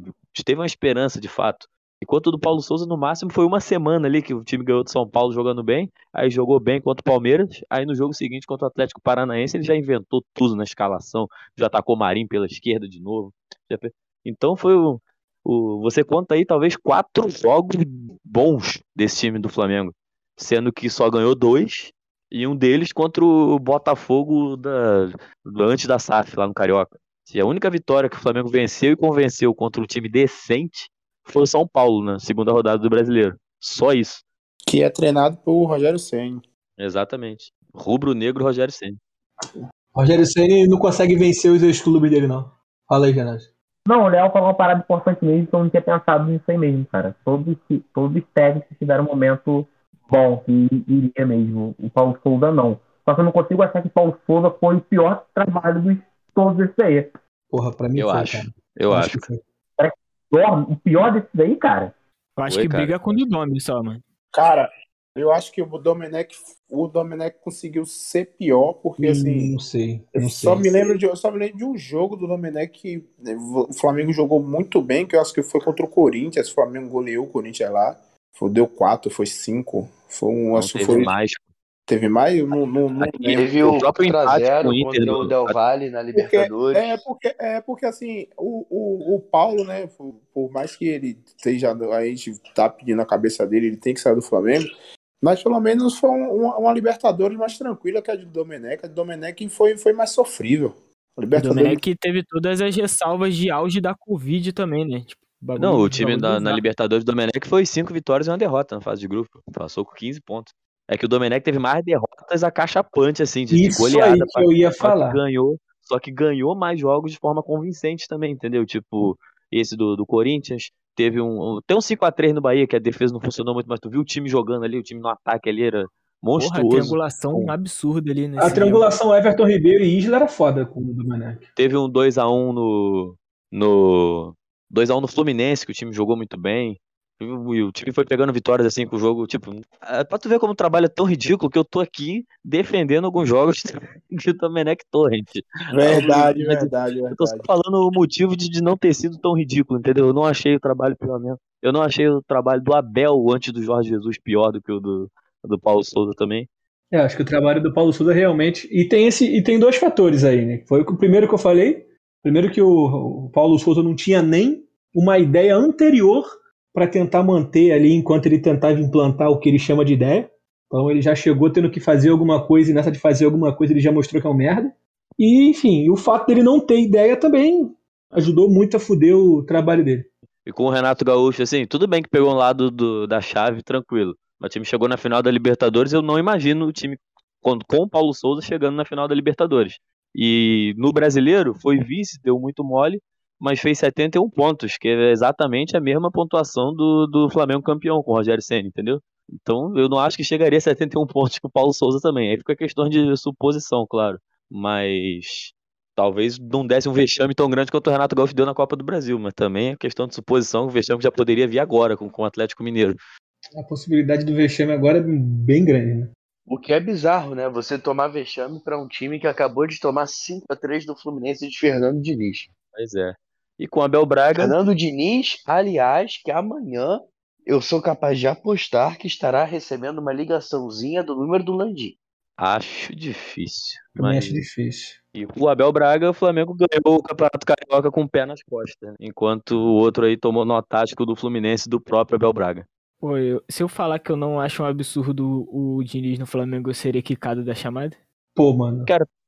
teve uma esperança de fato. Enquanto o do Paulo Souza, no máximo, foi uma semana ali que o time ganhou do São Paulo jogando bem, aí jogou bem contra o Palmeiras, aí no jogo seguinte contra o Atlético Paranaense ele já inventou tudo na escalação, já atacou Marinho pela esquerda de novo. Então foi o, o- Você conta aí talvez quatro jogos bons desse time do Flamengo, sendo que só ganhou dois, e um deles contra o Botafogo da, antes da SAF, lá no Carioca. E a única vitória que o Flamengo venceu e convenceu contra um time decente foi o São Paulo na segunda rodada do Brasileiro. Só isso. Que é treinado por Rogério Senna. Exatamente. Rubro Negro Rogério Ceni. Rogério Ceni não consegue vencer os ex-clubes dele, não. Fala aí, Genásio. Não, o Léo falou uma parada importante mesmo, que eu não tinha pensado nisso aí mesmo, cara. Todos, todos os técnicos tiveram um momento bom, que iria mesmo. O Paulo Souza não. Só que eu não consigo achar que o Paulo Souza foi o pior trabalho dos todos esses aí. Porra, pra mim Eu foi, acho. cara. Eu acho. que foi. Pior- O pior desses aí, cara. Eu acho Foi, que cara. briga com o do nome só, mano. Cara, Eu acho que o Domenech, o Domenech conseguiu ser pior, porque assim. Não sei. Eu Não só sei. me, lembro de, eu só me lembro de um jogo do Domenech que né, o Flamengo jogou muito bem, que eu acho que foi contra o Corinthians. O Flamengo goleou o Corinthians lá. Foi, deu quatro, foi cinco. Foi um. Não Acho teve foi. mais. Teve mais? Não, não, não. Teve O próprio empate 4x0 com o Inter contra do- o Del Valle na Porque, Libertadores. é, porque, é porque assim, o, o, o Paulo, né, por, por mais que ele esteja, a gente tá pedindo a cabeça dele, ele tem que sair do Flamengo, mas pelo menos foi um- uma, uma Libertadores mais tranquila que a de Domenech. A de Domenech foi, foi mais sofrível. A O Libertadores Domenech teve todas as ressalvas de auge da Covid também, né? Tipo, bagulho- Não, o time da, na. Libertadores do Domenech foi cinco vitórias e uma derrota na fase de grupo. Passou com 15 pontos. É que o Domenech teve mais derrotas acachapante, assim, de, Isso goleada. aí que eu ia Só que falar. ganhou, só que ganhou mais jogos de forma convincente também, entendeu? Tipo, esse do, do Corinthians, teve um, um- tem um 5x3 no Bahia, que a defesa não funcionou muito, mas tu viu o time jogando ali, o time no ataque ali era Porra, a monstruoso. triangulação Com- absurda ali nesse A jogo. triangulação Everton Ribeiro e Isla era foda com o Domenech. Teve um 2x1 no. no 2x1 no Fluminense, que o time jogou muito bem. E o e o time foi pegando vitórias assim com o jogo. Tipo, é pra tu ver como o trabalho é tão ridículo que eu tô aqui defendendo alguns jogos de Domenech Torrent. Verdade, Mas verdade, Eu tô só falando o motivo de, de não ter sido tão ridículo, entendeu? Eu não achei o trabalho pior mesmo. Eu não achei o trabalho do Abel antes do Jorge Jesus pior do que o do, do Paulo Souza também. É, acho que o trabalho do Paulo Souza realmente. E tem esse e tem dois fatores aí, né? Foi o primeiro que eu falei. Primeiro que o, o Paulo Souza não tinha nem uma ideia anterior para tentar manter ali enquanto ele tentava implantar o que ele chama de ideia. Então ele já chegou tendo que fazer alguma coisa e nessa de fazer alguma coisa ele já mostrou que é um merda. E enfim, o fato dele não ter ideia também ajudou muito a fuder o trabalho dele. E com o Renato Gaúcho, assim, tudo bem que pegou um lado do- da chave, tranquilo. Mas o time chegou na final da Libertadores, eu não imagino o time com, com o Paulo Souza chegando na final da Libertadores. E no brasileiro, foi vice, deu muito mole, mas fez 71 pontos, que é exatamente a mesma pontuação do, do Flamengo campeão com o Rogério Senna, entendeu? Então eu não acho que chegaria a 71 pontos com o Paulo Souza também. Aí fica questão de suposição, claro. Mas talvez não desse um vexame tão grande quanto o Renato Gaúcho deu na Copa do Brasil, mas também é questão de suposição, o vexame já poderia vir agora com, com o Atlético Mineiro. A possibilidade do vexame agora é bem grande, né? O que é bizarro, né? Você tomar vexame pra um time que acabou de tomar 5x3 do Fluminense de Fernando Diniz. Pois é. E com o Abel Braga, Fernando Diniz, aliás, que amanhã eu sou capaz de apostar que estará recebendo uma ligaçãozinha do número do Landim. acho difícil. Também Mas... acho difícil. E com o Abel Braga, o Flamengo ganhou o Campeonato Carioca com o pé nas costas, né? enquanto o outro aí tomou nó tático do Fluminense do próprio Abel Braga. Pô, eu- se eu falar que eu não acho um absurdo o Diniz no Flamengo, eu seria quicado da chamada? Pô, mano.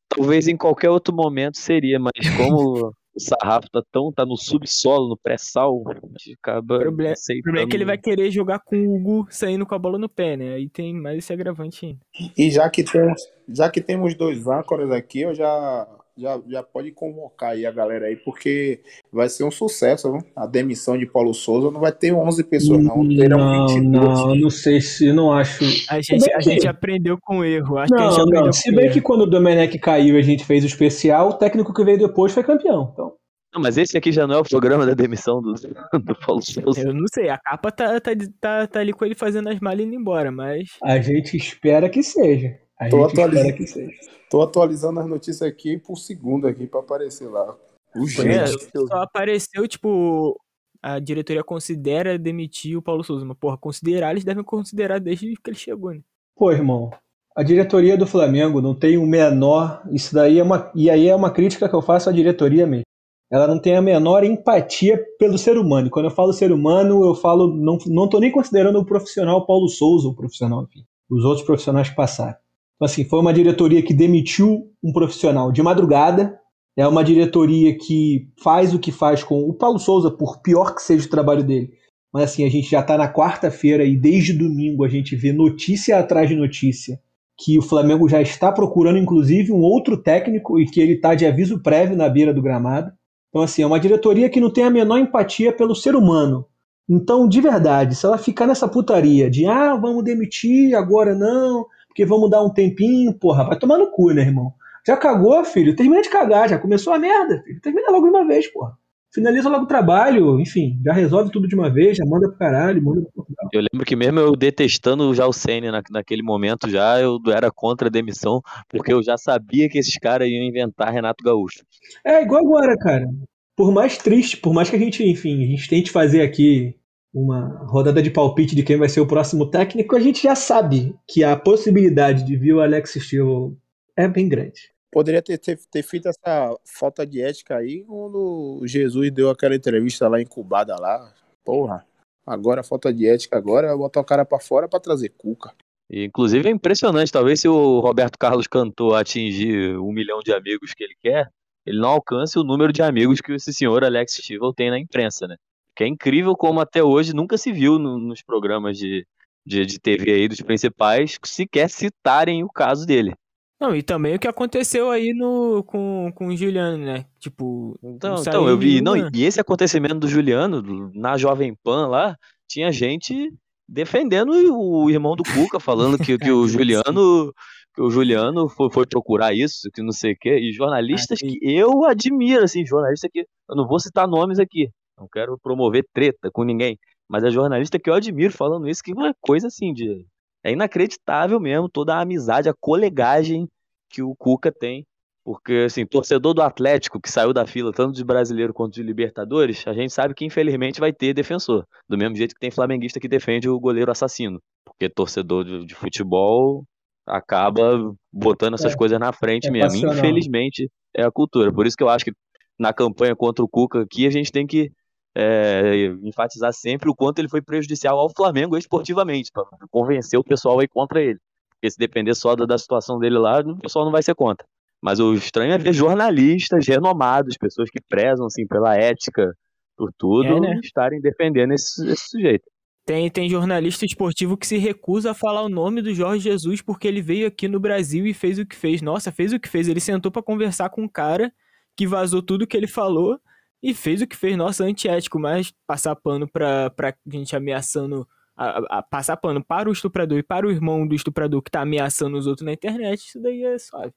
Talvez em qualquer outro momento seria, mas como o sarrafo tá tão tá no subsolo, no pré-sal, a gente acaba O problema- problema é que ele vai querer jogar com o Hugo saindo com a bola no pé, né? Aí tem mais esse agravante ainda. E já que temos, já que temos dois âncoras aqui, eu já, já, já pode convocar aí a galera aí, porque vai ser um sucesso, viu? A demissão de Paulo Souza não vai ter 11 pessoas, não. Terão Não, 22. não, não sei se. Não acho. A gente, a que- gente aprendeu com o erro. Acho que a gente Não, aprendeu não. Se bem erro. que quando o Domenech caiu e a gente fez o especial, o técnico que veio depois foi campeão. Então, Não, mas esse aqui já não é o programa da demissão do, do Paulo Souza. Eu não sei, a capa tá, tá, tá, tá ali com ele fazendo as malas e indo embora, mas. a gente espera que seja. A Tô atualizando. que seja. Tô atualizando as notícias aqui por segundo aqui pra aparecer lá. É, Urgente. só apareceu, tipo, a diretoria considera demitir o Paulo Souza. Mas, porra, considerar, eles devem considerar desde que ele chegou, né? Pô, irmão, a diretoria do Flamengo não tem o menor. Isso daí é uma. E aí é uma crítica que eu faço à diretoria mesmo. Ela não tem a menor empatia pelo ser humano. E quando eu falo ser humano, eu falo. Não, não tô nem considerando o profissional Paulo Souza, o profissional, enfim. Os outros profissionais que passaram. Então, assim, foi uma diretoria que demitiu um profissional de madrugada. É uma diretoria que faz o que faz com o Paulo Souza, por pior que seja o trabalho dele. Mas assim, a gente já está na quarta-feira e desde domingo a gente vê notícia atrás de notícia que o Flamengo já está procurando, inclusive, um outro técnico e que ele está de aviso prévio na beira do gramado. Então, assim, é uma diretoria que não tem a menor empatia pelo ser humano. Então, de verdade, se ela ficar nessa putaria de ah, vamos demitir, agora não, porque vamos dar um tempinho, porra, vai tomar no cu, né, irmão? Já cagou, filho? Termina de cagar, já começou a merda, filho. Termina logo de uma vez, porra. finaliza logo o trabalho, enfim, já resolve tudo de uma vez, já manda pro caralho, manda pro Portugal. Eu lembro que mesmo eu detestando já o Senna na, naquele momento já, eu era contra a demissão, porque eu já sabia que esses caras iam inventar Renato Gaúcho. É igual agora, cara. Por mais triste, por mais que a gente, enfim, a gente tente fazer aqui uma rodada de palpite de quem vai ser o próximo técnico, a gente já sabe que a possibilidade de vir o Alex Steele é bem grande. Poderia ter, ter, ter feito essa falta de ética aí quando o Jesus deu aquela entrevista lá incubada lá. Porra, agora falta de ética, agora botar o cara pra fora pra trazer cuca. Inclusive é impressionante, talvez se o Roberto Carlos Cantor atingir um milhão de amigos que ele quer, ele não alcance o número de amigos que esse senhor Alex Stivel tem na imprensa, né? Que é incrível como até hoje nunca se viu no, nos programas de, de, de TV aí dos principais sequer citarem o caso dele. Não, e também o que aconteceu aí no, com, com o Juliano, né? Tipo, Então, não então eu vi, não, e esse acontecimento do Juliano, na Jovem Pan lá, tinha gente defendendo o irmão do Cuca, falando que, que o Juliano que o Juliano foi, foi procurar isso, que não sei o quê, e jornalistas Ah, que eu admiro, assim, jornalista que, eu não vou citar nomes aqui, não quero promover treta com ninguém, mas é jornalista que eu admiro falando isso, que é uma coisa assim, de, é inacreditável mesmo, toda a amizade, a colegagem que o Cuca tem, porque, assim, torcedor do Atlético que saiu da fila, tanto de brasileiro quanto de Libertadores, a gente sabe que infelizmente vai ter defensor. Do mesmo jeito que tem flamenguista que defende o goleiro assassino. Porque torcedor de, de futebol acaba botando essas É, coisas na frente é mesmo. Infelizmente é a cultura. Por isso que eu acho que na campanha contra o Cuca aqui a gente tem que é, enfatizar sempre o quanto ele foi prejudicial ao Flamengo esportivamente, para convencer o pessoal aí contra ele. Porque se depender só da, da situação dele lá, o pessoal não vai ser contra. Mas o estranho é ver jornalistas renomados, pessoas que prezam assim, pela ética, por tudo, É, né? estarem defendendo esse, esse sujeito. Tem, tem jornalista esportivo que se recusa a falar o nome do Jorge Jesus porque ele veio aqui no Brasil e fez o que fez. Nossa, fez o que fez. Ele sentou pra conversar com um cara que vazou tudo que ele falou e fez o que fez. Nossa, antiético, mas passar pano pra, pra gente ameaçando. a- a- passar pano para o estuprador e para o irmão do estuprador que tá ameaçando os outros na internet, isso daí é suave.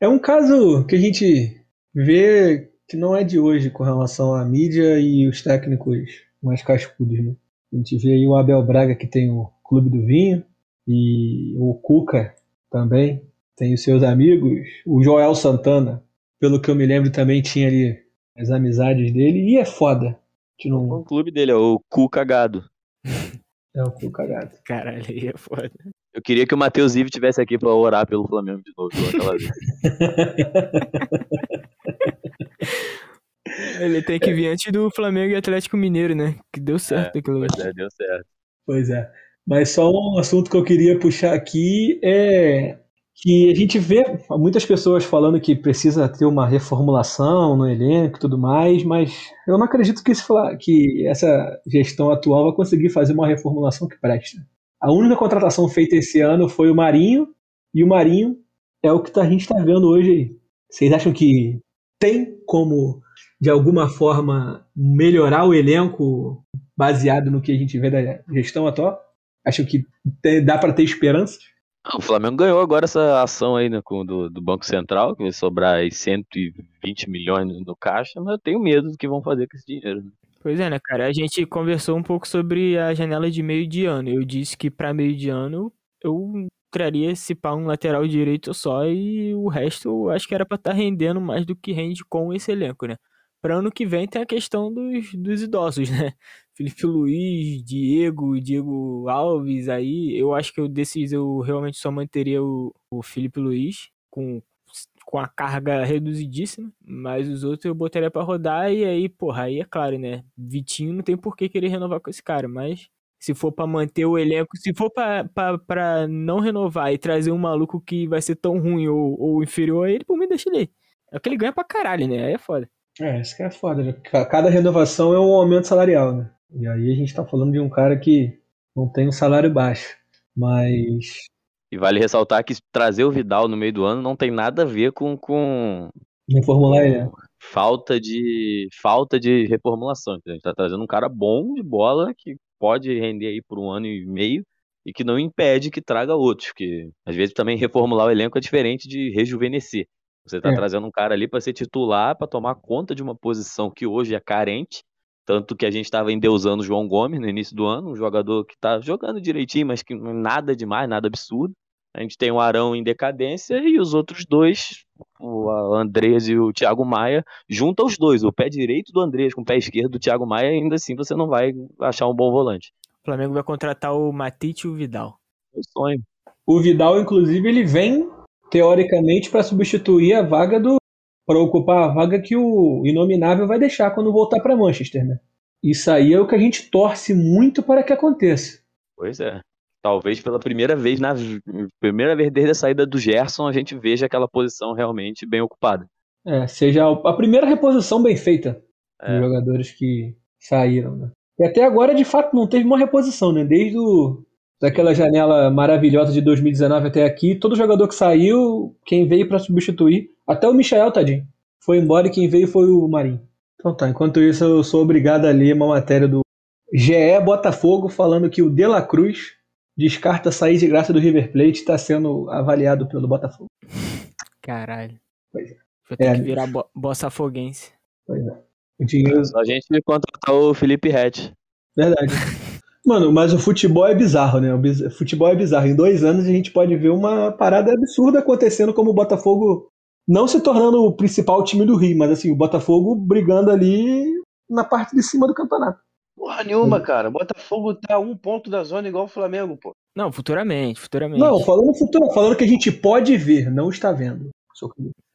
É, é um caso que a gente vê que não é de hoje com relação à mídia e os técnicos mais cascudos, né? A gente vê aí o Abel Braga que tem o Clube do Vinho e o Cuca também tem os seus amigos. O Joel Santana, pelo que eu me lembro, também tinha ali as amizades dele e é foda. Não O clube dele é o cu cagado. é o Cuca gato. Caralho, aí é foda. Eu queria que o Matheus Ive tivesse aqui pra orar pelo Flamengo de novo. Ele tem que vir antes do Flamengo e Atlético Mineiro, né? Que deu certo aquilo. Pois é, deu certo. Pois é. Mas só um assunto que eu queria puxar aqui é que a gente vê muitas pessoas falando que precisa ter uma reformulação no elenco e tudo mais, mas eu não acredito que, esse, que essa gestão atual vai conseguir fazer uma reformulação que preste. A única contratação feita esse ano foi o Marinho, e o Marinho é o que tá- a gente está vendo hoje aí. Vocês acham que tem como, de alguma forma, melhorar o elenco baseado no que a gente vê da gestão atual? Acham que dá para ter esperança? O Flamengo ganhou agora essa ação aí né, com, do, do Banco Central, que vai sobrar aí 120 milhões no caixa, mas eu tenho medo do que vão fazer com esse dinheiro. né? Pois é, né, cara? A gente conversou um pouco sobre a janela de meio de ano. Eu disse que pra meio de ano eu traria se pá um lateral direito só e o resto eu acho que era pra estar rendendo mais do que rende com esse elenco, né? Pra ano que vem tem a questão dos, dos idosos, né? Felipe Luiz, Diego, Diego Alves, aí eu acho que eu desses eu realmente só manteria o, o Felipe Luiz com com a carga reduzidíssima, mas os outros eu botaria pra rodar e aí, porra, aí é claro, né? Vitinho não tem por que querer renovar com esse cara, mas se for pra manter o elenco, se for pra não renovar e trazer um maluco que vai ser tão ruim ou, ou inferior a ele, por mim deixa ele aí. É que ele ganha pra caralho, né? Aí é foda. É, isso que é foda. né? Ca- Cada renovação é um aumento salarial, né? E aí a gente tá falando de um cara que não tem um salário baixo. Mas E vale ressaltar que trazer o Vidal no meio do ano não tem nada a ver com, com reformular ele. né? falta de falta de reformulação. A gente tá trazendo um cara bom de bola que pode render aí por um ano e meio e que não impede que traga outros, que às vezes também reformular o elenco é diferente de rejuvenescer. Você tá É. trazendo um cara ali para ser titular, para tomar conta de uma posição que hoje é carente. Tanto que a gente estava endeusando o João Gomes no início do ano, um jogador que tá jogando direitinho, mas que é nada demais, nada absurdo. A gente tem o Arão em decadência e os outros dois, o Andrés e o Thiago Maia, junta os dois, o pé direito do Andrés com o pé esquerdo do Thiago Maia, ainda assim você não vai achar um bom volante. O Flamengo vai contratar o Matite e o Vidal. É o sonho. O Vidal, inclusive, ele vem teoricamente para substituir a vaga do. Para ocupar a vaga que o Inominável vai deixar quando voltar para Manchester, né? Isso aí é o que a gente torce muito para que aconteça. Pois é. Talvez pela primeira vez na primeira vez desde a saída do Gerson a gente veja aquela posição realmente bem ocupada. É, seja a primeira reposição bem feita É. dos jogadores que saíram, né? E até agora, de fato, não teve uma reposição, né? Desde o, daquela janela maravilhosa de 2019 até aqui, todo jogador que saiu, quem veio para substituir, até o Michael, tadinho, foi embora e quem veio foi o Marinho. Então tá, enquanto isso eu sou obrigado a ler uma matéria do GE Botafogo falando que o De La Cruz descarta sair de graça do River Plate e está sendo avaliado pelo Botafogo. Caralho. Pois é. Vou ter É, que virar bo botafoguense. Pois é. O dinheiro a gente contratar o Felipe Hatch. Verdade. Mano, mas o futebol é bizarro, né? O futebol é bizarro. Em dois anos a gente pode ver uma parada absurda acontecendo, como o Botafogo não se tornando o principal time do Rio, mas assim, o Botafogo brigando ali na parte de cima do campeonato. Porra nenhuma, cara. O Botafogo tá a um ponto da zona igual o Flamengo, pô. Não, futuramente, futuramente. Não, falando futuro, falando que a gente pode ver, não está vendo.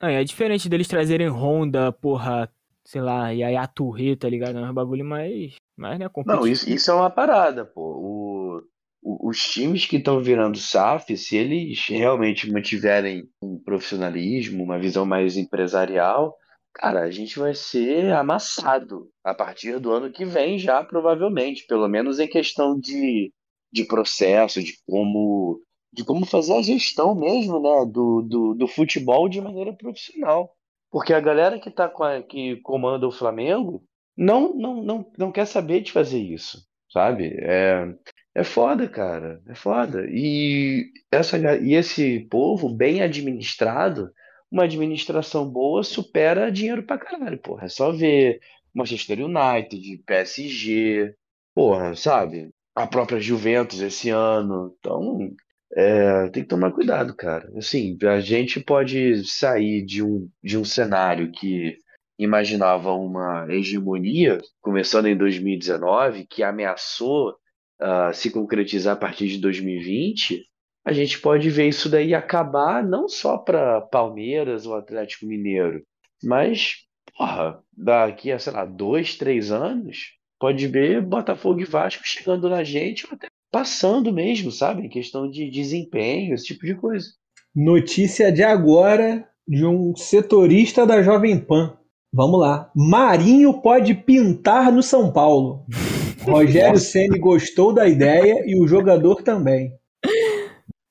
Não, é diferente deles trazerem Honda, porra, sei lá, Yaya Touré, tá ligado? É um bagulho mais, mais né, Não, isso, isso é uma parada, pô. O, o- os times que estão virando SAF, se eles realmente mantiverem um profissionalismo, uma visão mais empresarial, cara, a gente vai ser amassado a partir do ano que vem já, provavelmente. Pelo menos em questão de, de processo, de como, de como fazer a gestão mesmo, né, do, do, do futebol de maneira profissional. Porque a galera que tá com a- que comanda o Flamengo não, não, não, não quer saber de fazer isso, sabe? É, é foda, cara, é foda. E, essa, e esse povo bem administrado, uma administração boa supera dinheiro pra caralho, porra. É só ver Manchester United, PSG, porra, sabe? A própria Juventus esse ano. Então, é, tem que tomar cuidado, cara. Assim, a gente pode sair de um, de um cenário que imaginava uma hegemonia, começando em 2019, que ameaçou ah, se concretizar a partir de 2020. A gente pode ver isso daí acabar não só para Palmeiras ou Atlético Mineiro, mas, porra, daqui a, sei lá, dois, três anos, pode ver Botafogo e Vasco chegando na gente ou até passando mesmo, sabe? Em questão de desempenho, esse tipo de coisa. Notícia de agora de um setorista da Jovem Pan. Vamos lá. Marinho pode pintar no São Paulo. Rogério Ceni gostou da ideia e o jogador também.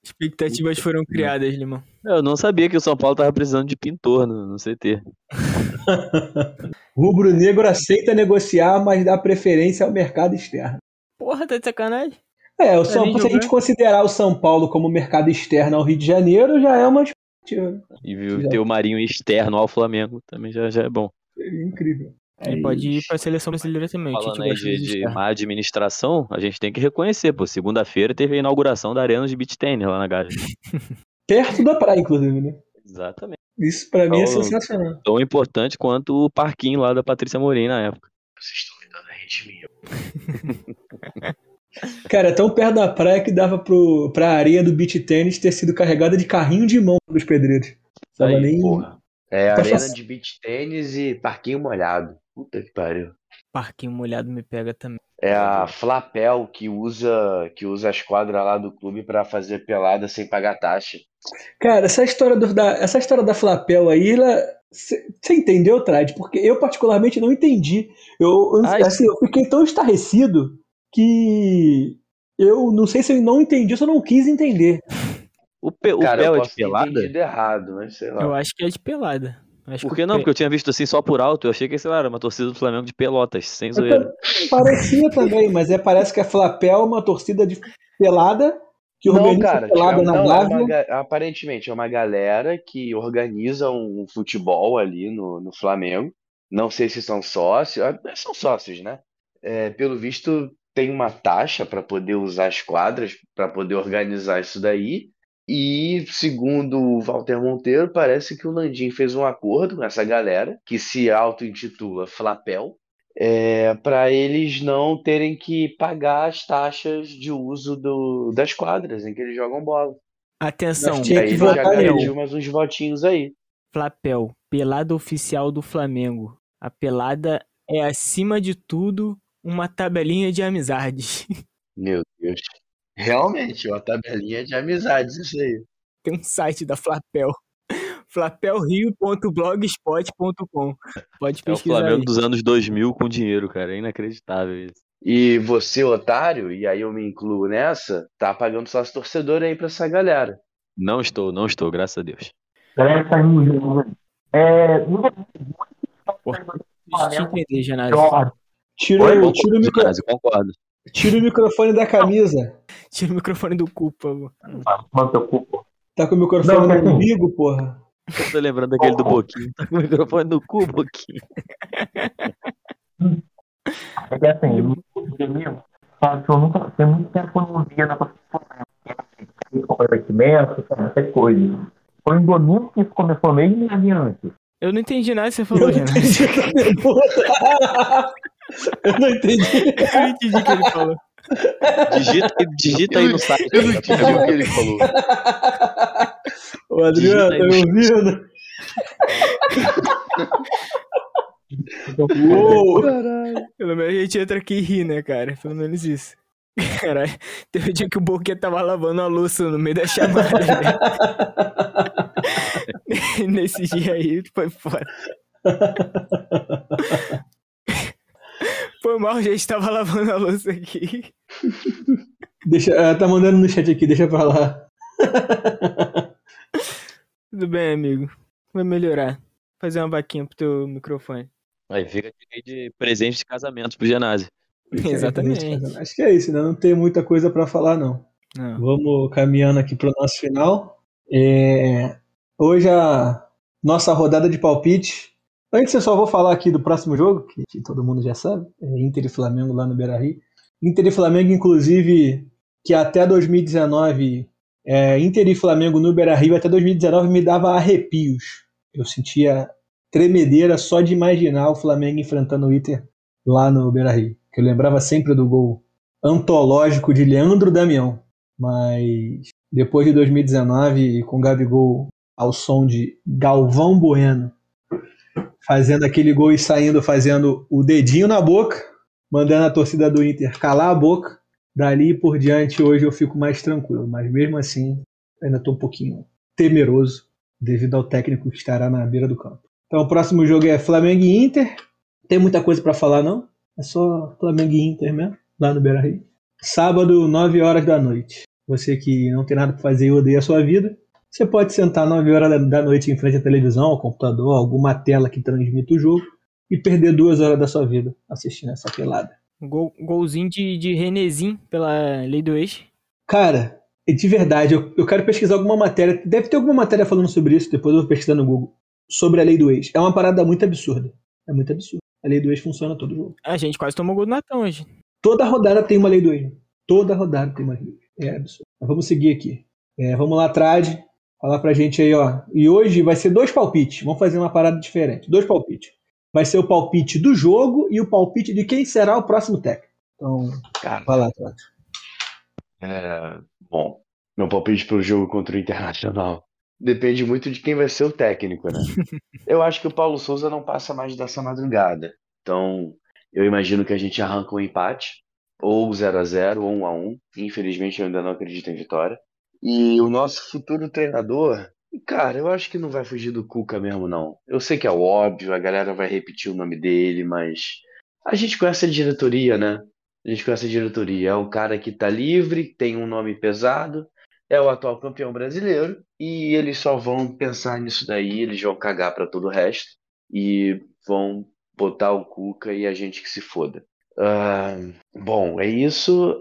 Expectativas foram criadas, Limão. Eu não sabia que o São Paulo tava precisando de pintor no, no CT. Rubro Negro aceita negociar, mas dá preferência ao mercado externo. Porra, tá de sacanagem? É, o São, se a gente considerar o São Paulo como mercado externo ao Rio de Janeiro, já é uma expectativa. E Já. ter o Marinho externo ao Flamengo também já, já é bom. Incrível. Ele pode ir pra seleção brasileira também. Falando aí de, de externos. má administração, a gente tem que reconhecer, pô. Segunda-feira teve a inauguração da Arena de Beach Tennis lá na Gávea. Perto da praia, inclusive, né? Exatamente. Isso pra mim é Então, sensacional. Tão importante quanto o parquinho lá da Patrícia Morim na época. Vocês estão me dando a rede minha. Cara, é tão perto da praia que dava pro, pra areia do beach tênis ter sido carregada de carrinho de mão dos pedreiros. Tava Aí, nem. Porra. É Tá arena fácil. de beach tênis e parquinho molhado. Puta que pariu. Parquinho molhado me pega também. É a Flapel que usa que usa as quadras lá do clube pra fazer pelada sem pagar taxa. Cara, essa história, do- da, essa história da Flapel aí, você entendeu, Trad? Porque eu particularmente não entendi. Eu, eu- Ai. assim, eu fiquei tão estarrecido que eu não sei se eu não entendi ou se eu não quis entender. O, pe, o Cara, Pel é de pelada? errado, mas sei lá. Eu acho que é de pelada. Acho Por que que não? Pe- Porque eu tinha visto assim só por alto. Eu achei que, sei lá, era uma torcida do Flamengo de pelotas, sem zoeira. Parecia também, mas é, parece que a Flapel é uma torcida de pelada que Não, organiza cara, pelada é- na não, é uma aparentemente é uma galera que organiza um futebol ali no, no Flamengo. Não sei se são sócios, ah, são sócios, né? É, pelo visto, tem uma taxa para poder usar as quadras, para poder organizar isso daí. E, segundo o Walter Monteiro, parece que o Landim fez um acordo com essa galera, que se auto-intitula Flapel, para eles não terem que pagar as taxas de uso do- das quadras em que eles jogam bola. Atenção, Tinha que já votar nele. garantiu mais uns votinhos aí. Flapel, pelada oficial do Flamengo. A pelada é, acima de tudo, uma tabelinha de amizades. Meu Deus. Realmente, uma tabelinha de amizades, isso aí. Tem um site da Flapel. flapelrio.blogspot.com. Pode É o pesquisar Flamengo aí. dos anos 2000 com dinheiro, cara. É inacreditável isso. E você, otário, e aí eu me incluo nessa, tá pagando sócio torcedor aí pra essa galera. Não estou, não estou, graças a Deus. Galera que tá jogo. É, Deixa eu te entender, Janazzi. Tira, Oi? o- tira, o micro, Ginásio, concordo. tira o microfone da camisa. Tira o microfone do cu, favor. Mano, teu cu, pô. Tá com o microfone Não, no umbigo, porra. Eu tô lembrando daquele do Boquinho. Tá com o microfone no cu, Boquinho. É que assim, fala que eu nunca, tem muito tempo que eu não via na profissão. Comprometimento, essas coisas. Foi em domingo que isso começou mesmo e antes. Eu não entendi nada que você falou, Eu Eu não entendi. Eu não entendi o que ele falou. Digita, aí- digita aí no site. Eu não entendi o que ele falou. Ô, Adriano, tá me ouvindo? Uou. Pelo menos a gente entra aqui e ri, né, cara? Pelo menos isso. Caralho, teve um dia que o Boquinha tava lavando a louça no meio da chamada, né? Nesse dia aí, foi foda. Foi mal, a gente tava lavando a louça aqui. Deixa, ela tá mandando no chat aqui, deixa pra lá. Tudo bem, amigo. Vai melhorar. Fazer uma vaquinha pro teu microfone. Aí fica de- de presente de casamento pro ginásio. Exatamente. Acho que é isso, né? Não tem muita coisa pra falar, não. Não. Vamos caminhando aqui pro nosso final. É, Hoje a nossa rodada de palpite. Antes eu só vou falar aqui do próximo jogo, que, todo mundo já sabe. É Inter e Flamengo lá no Beira-Rio. Inter e Flamengo, inclusive, que até 2019... É, Inter e Flamengo no Beira-Rio até 2019 me dava arrepios. Eu sentia tremedeira só de imaginar o Flamengo enfrentando o Inter lá no Beira-Rio. Que eu lembrava sempre do gol antológico de Leandro Damião. Mas depois de 2019, com Gabigol ao som de Galvão Bueno, fazendo aquele gol e saindo fazendo o dedinho na boca, mandando a torcida do Inter calar a boca, dali por diante hoje eu fico mais tranquilo. Mas mesmo assim, ainda estou um pouquinho temeroso devido ao técnico que estará na beira do campo. Então o próximo jogo é Flamengo e Inter. Tem muita coisa para falar não? É só Flamengo e Inter mesmo, lá no Beira Rio. Sábado, 9 horas da noite. Você que não tem nada para fazer e odeia a sua vida, você pode sentar 9 horas da- noite em frente à televisão, ao computador, alguma tela que transmita o jogo e perder duas horas da sua vida assistindo essa pelada. Gol, golzinho de, de Renezinho pela lei do ex. Cara, de verdade, eu, eu quero pesquisar alguma matéria. Deve ter alguma matéria falando sobre isso, depois eu vou pesquisar no Google. Sobre a lei do ex. É uma parada muito absurda. É muito absurdo. A lei do ex funciona todo jogo. A gente quase tomou gol do Natão hoje. Toda rodada tem uma lei do ex. Toda rodada tem uma lei do ex. É absurdo. Mas vamos seguir aqui. É, vamos lá atrás. Falar pra gente aí, ó. E hoje vai ser dois palpites. Vamos fazer uma parada diferente. Dois palpites. Vai ser o palpite do jogo e o palpite de quem será o próximo técnico. Então, Cara, vai lá, atrás. é, bom, meu palpite pro jogo contra o Internacional depende muito de quem vai ser o técnico, né? Eu acho que o Paulo Souza não passa mais dessa madrugada. Então, eu imagino que a gente arranca um empate, ou 0 a 0 ou 1 a 1 Infelizmente, eu ainda não acredito em vitória. E o nosso futuro treinador, cara, eu acho que não vai fugir do Cuca mesmo, não. Eu sei que é óbvio, a galera vai repetir o nome dele, mas a gente conhece a diretoria, né? A gente conhece a diretoria. É o cara que tá livre, tem um nome pesado, é o atual campeão brasileiro, e eles só vão pensar nisso daí, eles vão cagar pra todo o resto e vão botar o Cuca e a gente que se foda. Ah, bom, é isso.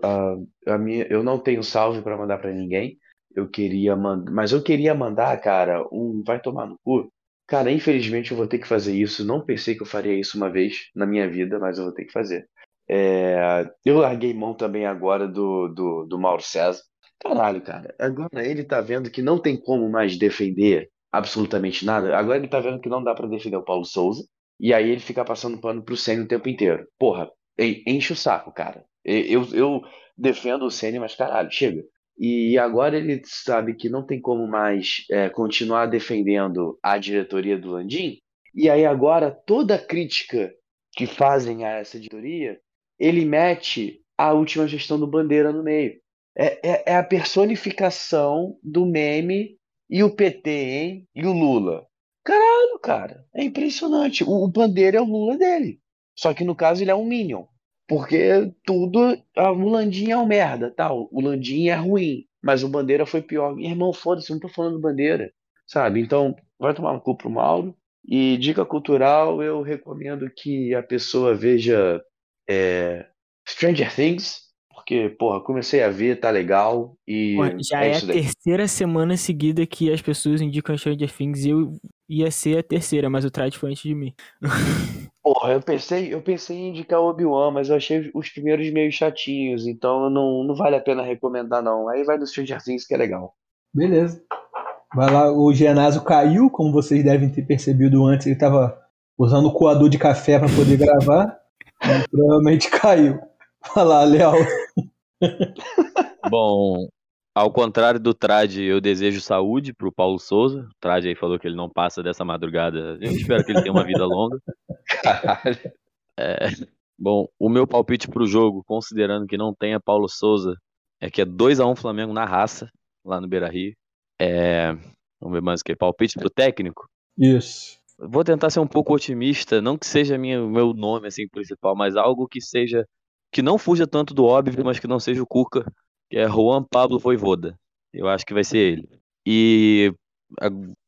A minha, eu não tenho salve para mandar para ninguém. Eu queria mandar, mas eu queria mandar, cara, um vai tomar no cu. Cara, infelizmente eu vou ter que fazer isso. Não pensei que eu faria isso uma vez na minha vida, mas eu vou ter que fazer. É, eu larguei mão também agora do, do, do Mauro César. Caralho, cara. Agora ele tá vendo que não tem como mais defender absolutamente nada. Agora ele tá vendo que não dá pra defender o Paulo Souza. E aí ele fica passando pano pro Senna o tempo inteiro. Porra, en- enche o saco, cara. Eu, eu defendo o Senna, mas caralho, chega. E agora ele sabe que não tem como mais é, continuar defendendo a diretoria do Landim. E aí agora toda crítica que fazem a essa diretoria, ele mete a última gestão do Bandeira no meio. É, é, é a personificação do meme e o PT, hein? E o Lula. Caralho, cara, é impressionante. O, o Bandeira é o Lula dele. Só que no caso ele é um Minion. Porque tudo. O Landim é um merda, tal. O Landim é ruim. Mas o Bandeira foi pior. Meu irmão, foda-se, não tô falando do Bandeira. Sabe? Então, vai tomar no cu pro Mauro. E dica cultural, eu recomendo que a pessoa veja é, Stranger Things. Porque, porra, comecei a ver, tá legal. E Pô, já é é, a terceira semana seguida que as pessoas indicam Stranger Things e eu ia ser a terceira, mas o Trade foi antes de mim. Porra, eu pensei, eu pensei em indicar o Obi-Wan, mas eu achei os primeiros meio chatinhos, então não, não vale a pena recomendar, não. Aí vai do Stranger Things, que é legal. Beleza. Vai lá, o Genásio caiu, como vocês devem ter percebido antes, ele estava usando o coador de café para poder gravar. provavelmente caiu. Vai lá, Léo. Bom, ao contrário do Trad, eu desejo saúde pro Paulo Souza. O Trad aí falou que ele não passa dessa madrugada. Eu espero que ele tenha uma vida longa. Caralho. É, bom, o meu palpite pro jogo, considerando que não tenha Paulo Souza, é que é 2 a 1 Flamengo na raça, lá no Beira-Rio. É, vamos ver mais o que. Palpite pro técnico. Isso. Vou tentar ser um pouco otimista, não que seja minha, o meu nome assim principal, mas algo que seja que não fuja tanto do óbvio, mas que não seja o Cuca, que é Juan Pablo Voivoda. Eu acho que vai ser ele. E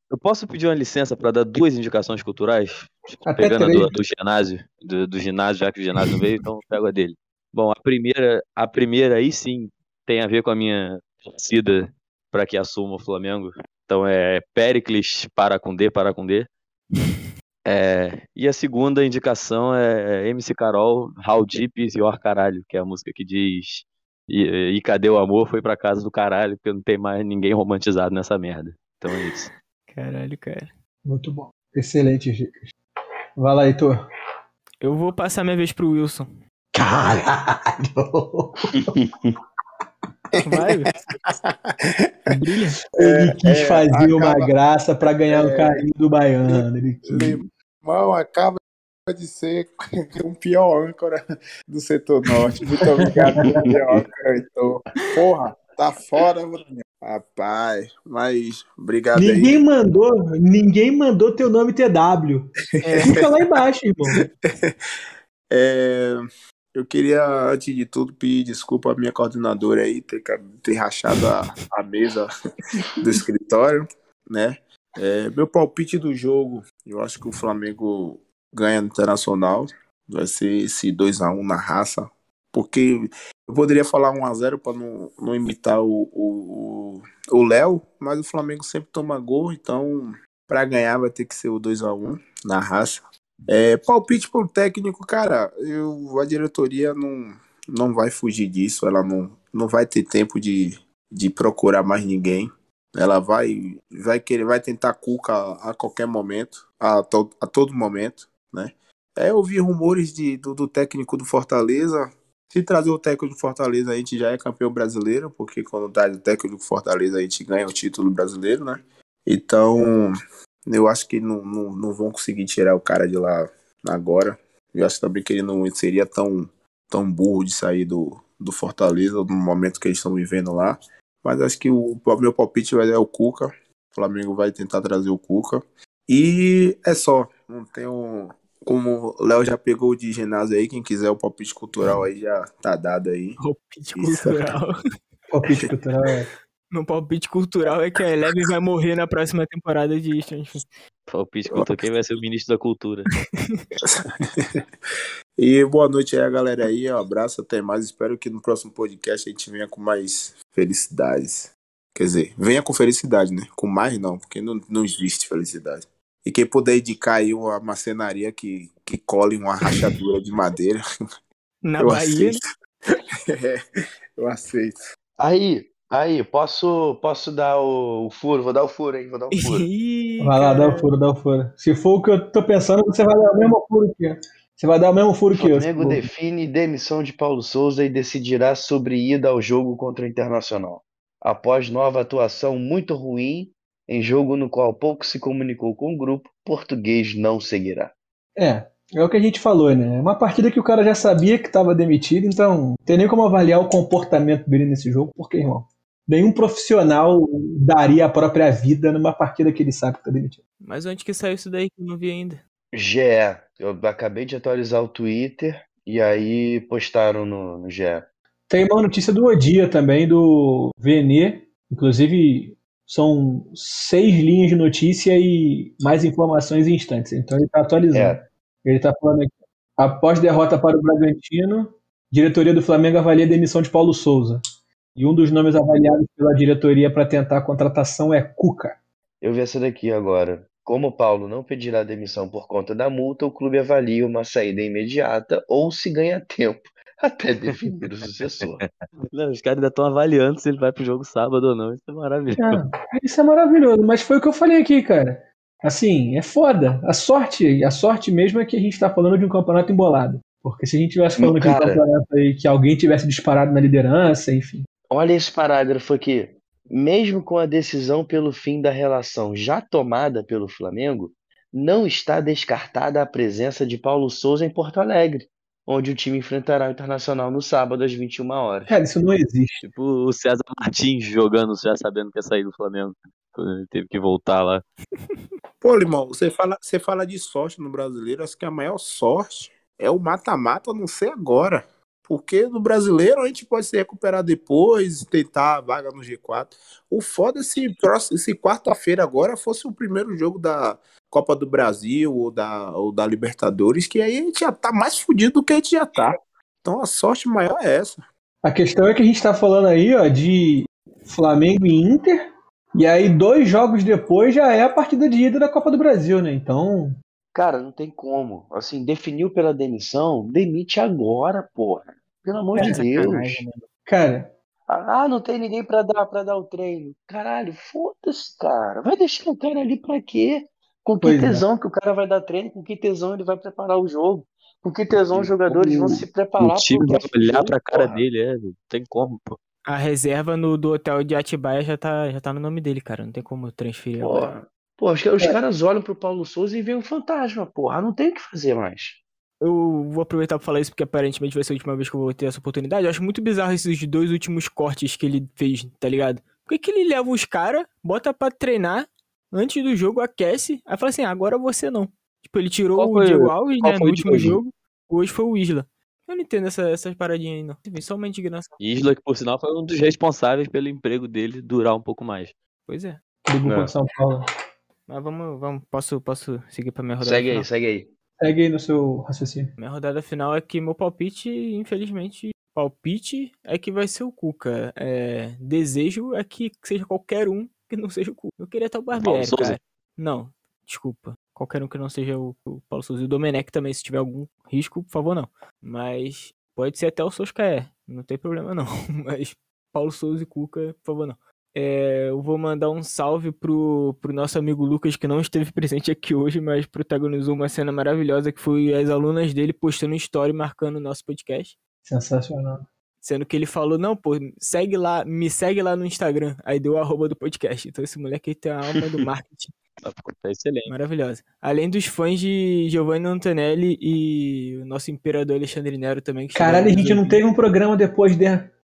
eu posso pedir uma licença para dar duas indicações culturais, Até pegando a do, do ginásio, do, do ginásio, já que o ginásio veio, então eu pego a dele. Bom, a primeira, a primeira aí sim tem a ver com a minha torcida para que assuma o Flamengo. Então é Pericles para com D, para com D. É, e a segunda indicação é MC Carol, How Deep is Your Caralho, que é a música que diz e, e cadê o amor? Foi pra casa do caralho, porque não tem mais ninguém romantizado nessa merda. Então é isso. Caralho, cara. Muito bom. Excelente dicas. Vai lá, Heitor. Eu vou passar minha vez pro Wilson. Caralho! Vai, Wilson. Brilha. Ele quis é, fazer uma graça pra ganhar o é, carinho do baiano. Ele quis. Acaba de ser o pior âncora do setor norte. Muito obrigado pior âncora, Heitor. Porra, tá fora. Rapaz, mas obrigado aí. Ninguém mandou, ninguém mandou teu nome TW. Fica lá embaixo, irmão. É, eu queria, antes de tudo, pedir desculpa à minha coordenadora aí, ter, ter rachado a, a mesa do escritório, né? É, meu palpite do jogo, eu acho que o Flamengo ganha no Internacional, vai ser esse 2x1 na raça, porque eu poderia falar 1x0 para não, não imitar o Léo, mas o Flamengo sempre toma gol, então para ganhar vai ter que ser o 2x1 na raça. É, palpite pro técnico, cara, eu, a diretoria não, não vai fugir disso, ela não, não vai ter tempo de, de procurar mais ninguém. Ela vai, vai querer, vai tentar Cuca a, qualquer momento, a, to, a todo momento, né? É, eu vi rumores de, do, do técnico do Fortaleza. Se trazer o técnico do Fortaleza, a gente já é campeão brasileiro, porque quando traz o técnico do Fortaleza, a gente ganha o título brasileiro, né? Então, eu acho que não, não, não vão conseguir tirar o cara de lá agora. Eu acho também que ele não seria tão, tão burro de sair do, do Fortaleza no momento que eles estão vivendo lá. Mas acho que o, o meu palpite vai é o Cuca. O Flamengo vai tentar trazer o Cuca. E é só. Não tenho. Como o Léo já pegou de ginásio aí, quem quiser o palpite cultural aí já tá dado aí. Palpite cultural. Palpite cultural é. Meu palpite cultural é que a Eleven vai morrer na próxima temporada de Things. Palpite que eu toquei vai ser o ministro da cultura. E boa noite aí, a galera aí. Um abraço, até mais. Espero que no próximo podcast a gente venha com mais felicidades. Quer dizer, venha com felicidade, né? Com mais não, porque não, não existe felicidade. E quem puder indicar aí uma marcenaria que, que cole uma rachadura de madeira, Na eu Bahia. aceito. É, eu aceito. Aí, aí, posso, posso dar o, o furo? Vou dar o furo, hein? Vou dar o furo. Ih, Vai lá, dá o furo, dá o furo. Se for o que eu tô pensando, você vai dar o mesmo furo que eu. Você vai dar o mesmo furo que eu. Flamengo define demissão de Paulo Souza e decidirá sobre ida ao jogo contra o Internacional. Após nova atuação muito ruim em jogo no qual pouco se comunicou com o grupo, português não seguirá. É, é o que a gente falou, né? É uma partida que o cara já sabia que estava demitido, então não tem nem como avaliar o comportamento dele nesse jogo, porque, irmão, nenhum profissional daria a própria vida numa partida que ele sabe que tá demitido. Mas onde que saiu isso daí que eu não vi ainda? GE, eu acabei de atualizar o Twitter e aí postaram no, no GE. Tem uma notícia do Odia também, do VNE, inclusive são seis linhas de notícia e mais informações em instantes, então ele tá atualizando. É. Ele tá falando aqui. Após derrota para o Bragantino, diretoria do Flamengo avalia a demissão de Paulo Souza. E um dos nomes avaliados pela diretoria para tentar a contratação é Cuca. Eu vi essa daqui agora. Como o Paulo não pedirá demissão por conta da multa, o clube avalia uma saída imediata ou se ganha tempo até definir o sucessor. Não, os caras ainda estão avaliando se ele vai pro jogo sábado ou não. Isso é maravilhoso. Ah, isso é maravilhoso, mas foi o que eu falei aqui, cara. Assim, é foda. A sorte, a sorte mesmo é que a gente tá falando de um campeonato embolado. Porque se a gente tivesse falando de um campeonato aí que alguém tivesse disparado na liderança, enfim. Olha esse parágrafo aqui. Mesmo com a decisão pelo fim da relação já tomada pelo Flamengo, não está descartada a presença de Paulo Souza em Porto Alegre, onde o time enfrentará o Internacional no sábado às 21 horas. Cara, isso não existe. Tipo o César Martins jogando já sabendo que ia sair do Flamengo. Ele teve que voltar lá. Pô, Limão, você fala, você fala de sorte no brasileiro, acho que a maior sorte é o mata-mata não ser agora. Porque no brasileiro a gente pode se recuperar depois, tentar a vaga no G4. O foda é se, se quarta-feira agora fosse o primeiro jogo da Copa do Brasil ou da, ou da Libertadores, que aí a gente já tá mais fudido do que a gente já tá. Então a sorte maior é essa. A questão é que a gente tá falando aí, ó, de Flamengo e Inter. E aí, dois jogos depois já é a partida de ida da Copa do Brasil, né? Então, Cara, não tem como. Assim, definiu pela demissão, demite agora, porra. Pelo amor de Deus. Sacanagem, mano. cara, Ah, não tem ninguém pra dar para dar o treino. Caralho, foda-se, cara. Vai deixar o cara ali pra quê? Com que Pois é. tesão que o cara vai dar treino? Com que tesão ele vai preparar o jogo? Com que tesão os jogadores vão se preparar O time vai olhar pra cara porra? dele, é. Não tem como, pô. A reserva no, do hotel de Atibaia já tá, já tá no nome dele, cara. Não tem como transferir agora. Pô, os, os caras olham pro Paulo Souza e veem um fantasma, porra. Não tem o que fazer mais. Eu vou aproveitar pra falar isso porque aparentemente vai ser a última vez que eu vou ter essa oportunidade. Eu acho muito bizarro esses dois últimos cortes que ele fez, tá ligado? Por que, que ele leva os caras, bota pra treinar, antes do jogo aquece, aí fala assim, ah, agora você não. Tipo, ele tirou Qual o foi- Diego Alves, né, no último hoje? jogo. Hoje foi o Isla. Eu não entendo essa, essas paradinhas aí, não. Enfim, Só uma indignação. Isla, que por sinal foi um dos responsáveis pelo emprego dele durar um pouco mais. Pois é. do grupo É. de São Paulo. Mas vamos, vamos, posso, posso seguir pra minha rodada Segue final? aí, segue aí. Segue aí no seu raciocínio. Minha rodada final é que meu palpite, infelizmente, palpite é que vai ser o Cuca. É, desejo é que seja qualquer um que não seja o Cuca. Eu queria estar o Barbieri, cara. Não, desculpa. Qualquer um que não seja o, o Paulo Souza. E o Domenech também, se tiver algum risco, por favor, não. Mas pode ser até o Soscaé. Não tem problema, não. Mas Paulo Souza e Cuca, por favor, não. É, eu vou mandar um salve pro, pro nosso amigo Lucas, que não esteve presente aqui hoje, mas protagonizou uma cena maravilhosa que foi as alunas dele postando story marcando o nosso podcast. Sensacional. Sendo que ele falou, não, pô, segue lá, me segue lá no Instagram. Aí deu o arroba do podcast. Então esse moleque aí tem a alma do marketing Tá, tá excelente. maravilhosa. Além dos fãs de Giovanni Antonelli e o nosso imperador Alexandre Nero também. Que Caralho, a gente não teve um programa depois de.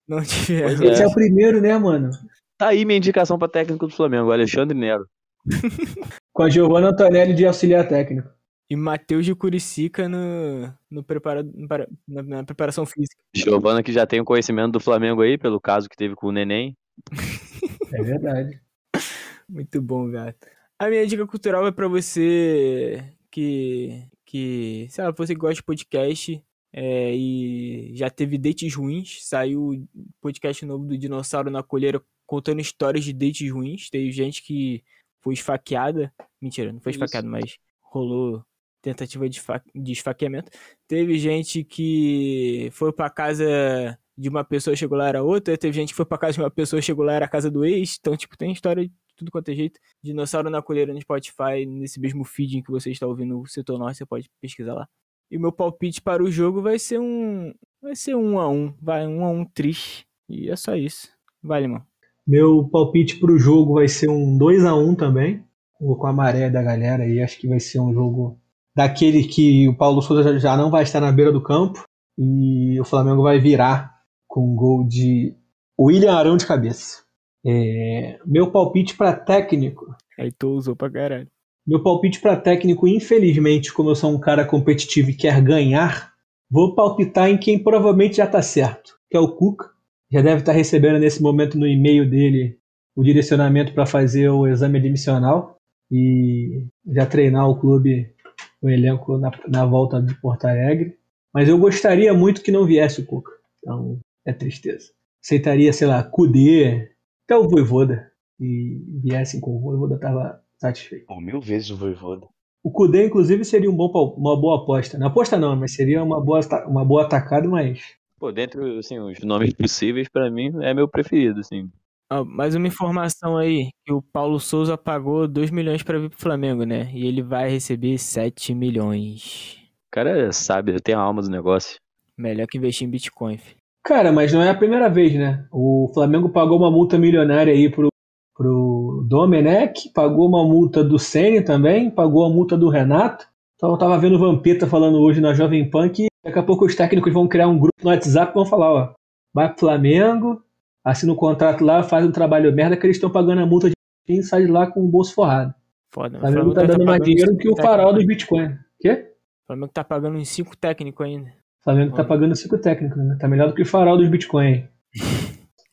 Não tiveram. Pois Esse É. é o primeiro, né, mano? Tá aí minha indicação pra técnico do Flamengo, Alexandre Nero. Com a Giovanna Antonelli de auxiliar técnico. E Matheus de Curicica no, no prepara, no para- na, na preparação física. Giovana que já tem o conhecimento do Flamengo aí, pelo caso que teve com o Neném. É verdade. Muito bom, gato. A minha dica cultural é pra você que, que, sei lá, você que gosta de podcast, é, e já teve dates ruins. Saiu o podcast novo do Dinossauro na Colheira contando histórias de dates ruins. Teve gente que foi esfaqueada. Mentira, não foi Isso. esfaqueada, mas rolou tentativa de, de esfaqueamento. Teve gente que foi pra casa de uma pessoa chegou lá era outra. Teve gente que foi pra casa de uma pessoa chegou lá era a casa do ex. Então, tipo, tem história de tudo quanto é jeito. Dinossauro na Colheira no Spotify, nesse mesmo feed em que você está ouvindo o Setor Norte, você pode pesquisar lá. E o meu palpite para o jogo vai ser um. Vai ser um a um. Vai um a um triste. E é só isso. Vale, mano. Meu palpite pro jogo vai ser um 2 a 1 também. Vou com a maré da galera e acho que vai ser um jogo daquele que o Paulo Souza já- não vai estar na beira do campo e o Flamengo vai virar com um gol de William Arão de cabeça. É, meu palpite para técnico Aí tu usou pra caralho. Meu palpite para técnico, infelizmente, como eu sou um cara competitivo e quer ganhar, vou palpitar em quem provavelmente já está certo, que é o Cuca. Já deve estar recebendo nesse momento no e-mail dele o direcionamento para fazer o exame admissional e já treinar o clube, o elenco na, na volta de Porto Alegre. Mas eu gostaria muito que não viesse o Cuca. Então, é tristeza. Aceitaria, sei lá, Kudê, até o Voivoda. E viessem com o Voivoda, estava satisfeito. Pô, mil vezes o Voivoda. O Kudê, inclusive, seria um bom, uma boa aposta. Não aposta não, mas seria uma boa, uma boa atacada, mas. Pô, dentre assim, os nomes possíveis, pra mim, é meu preferido, assim. Ó, mais uma informação aí, que o Paulo Souza pagou 2 milhões pra vir pro Flamengo, né? E ele vai receber 7 milhões. O cara sabe, tem a alma do negócio. Melhor que investir em Bitcoin, fi. Cara, mas não é a primeira vez, né? O Flamengo pagou uma multa milionária aí pro, pro Domenech, pagou uma multa do Ceni também, pagou a multa do Renato. Então eu tava vendo o Vampeta falando hoje na Jovem Pan que daqui a pouco os técnicos vão criar um grupo no WhatsApp e vão falar, ó, vai pro Flamengo, assina um contrato lá, faz um trabalho merda que eles estão pagando a multa de e sai de lá com o bolso forrado. Foda. O Flamengo tá dando mais dinheiro que o farol dos Bitcoin. Quê? O Flamengo tá pagando uns 5 técnicos ainda. O Flamengo tá pagando cinco técnicos, né? Tá melhor do que o farol dos Bitcoin.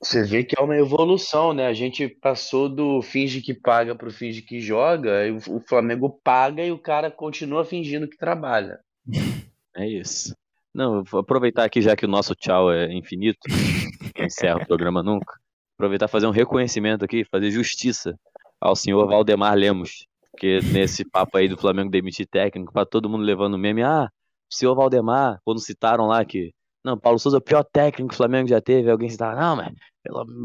Você vê que é uma evolução, né? A gente passou do finge que paga pro finge que joga, e o o Flamengo paga e o cara continua fingindo que trabalha. É isso. Não, vou aproveitar aqui, já que o nosso tchau é infinito, não encerra o programa nunca. Aproveitar e fazer um reconhecimento aqui, fazer justiça ao senhor Valdemar Lemos. Porque nesse papo aí do Flamengo demitir técnico, pra todo mundo levando meme, ah, o senhor Valdemar, quando citaram lá que. Não, Paulo Souza é o pior técnico que o Flamengo já teve. Alguém citava, não, mas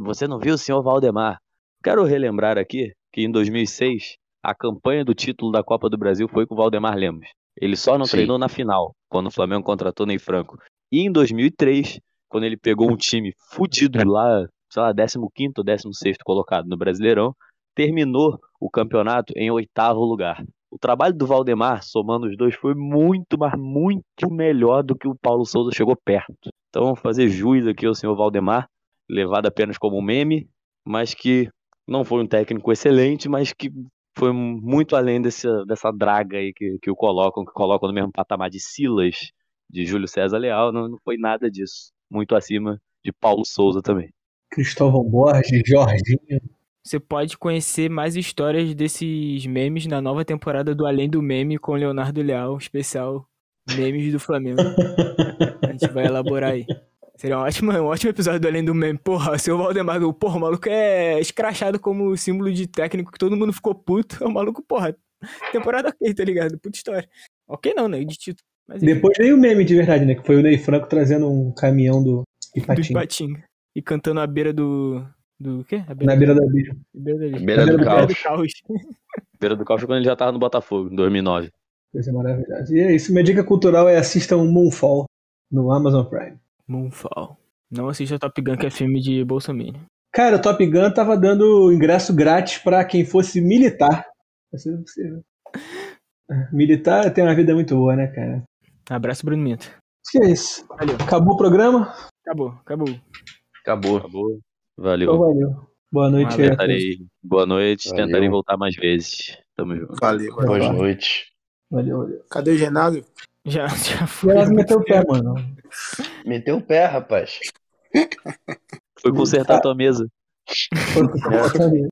você não viu o senhor Valdemar. Quero relembrar aqui que em 2006, a campanha do título da Copa do Brasil foi com o Valdemar Lemos. Ele só não Sim. treinou na final, quando o Flamengo contratou Ney Franco. E em 2003, quando ele pegou um time fudido lá, sei lá, 15º ou 16º colocado no Brasileirão, terminou o campeonato em oitavo lugar. O trabalho do Valdemar, somando os dois, foi muito, mas muito melhor do que o Paulo Souza chegou perto. Então, vamos fazer jus aqui ao senhor Valdemar, levado apenas como um meme, mas que não foi um técnico excelente, mas que foi muito além desse, dessa draga aí que, que o colocam, que colocam no mesmo patamar de Silas, de Júlio César Leal, não, não foi nada disso. Muito acima de Paulo Souza também. Cristóvão Borges, Jorginho. Você pode conhecer mais histórias desses memes na nova temporada do Além do Meme com Leonardo Leal, especial Memes do Flamengo. A gente vai elaborar aí. Seria um ótimo, um ótimo episódio do Além do Meme. Porra, seu Valdemar, o- porra, o maluco é escrachado como símbolo de técnico que todo mundo ficou puto. O maluco, porra, temporada ok, tá ligado? Puta história. Ok não, né? De título. Mas Depois veio o meme de verdade, né? Que foi o Ney Franco trazendo um caminhão do do Ipatinga. Ipatinga. E cantando à beira do... Do quê? À Na beira da bicha. beira da- Beira do do beira do caos. caos. Beira do caos foi quando ele já tava no Botafogo, em 2009. Coisa maravilhosa. E é isso. Minha dica cultural é assistam Moonfall no Amazon Prime. Moonfall. Não assista Top Gun, que é filme de Bolsonaro. Cara, o Top Gun tava dando ingresso grátis pra quem fosse militar. Vai ser possível. É, Militar tem uma vida muito boa, né, cara? Abraço, Bruno Minto. Acho que é isso. Valeu. Acabou o programa? Acabou, acabou. Acabou. Acabou. Então Valeu. valeu. Boa noite todos. Tentarei. Boa noite. Valeu. Tentarei voltar mais vezes. Tamo junto. Valeu. Vai Boa noite. Valeu, valeu. Cadê o Genásio? Já, já E foi. elas meteu o pé, mano. Meteu o pé, rapaz. Foi consertar a tua mesa. Foi que eu tô falando.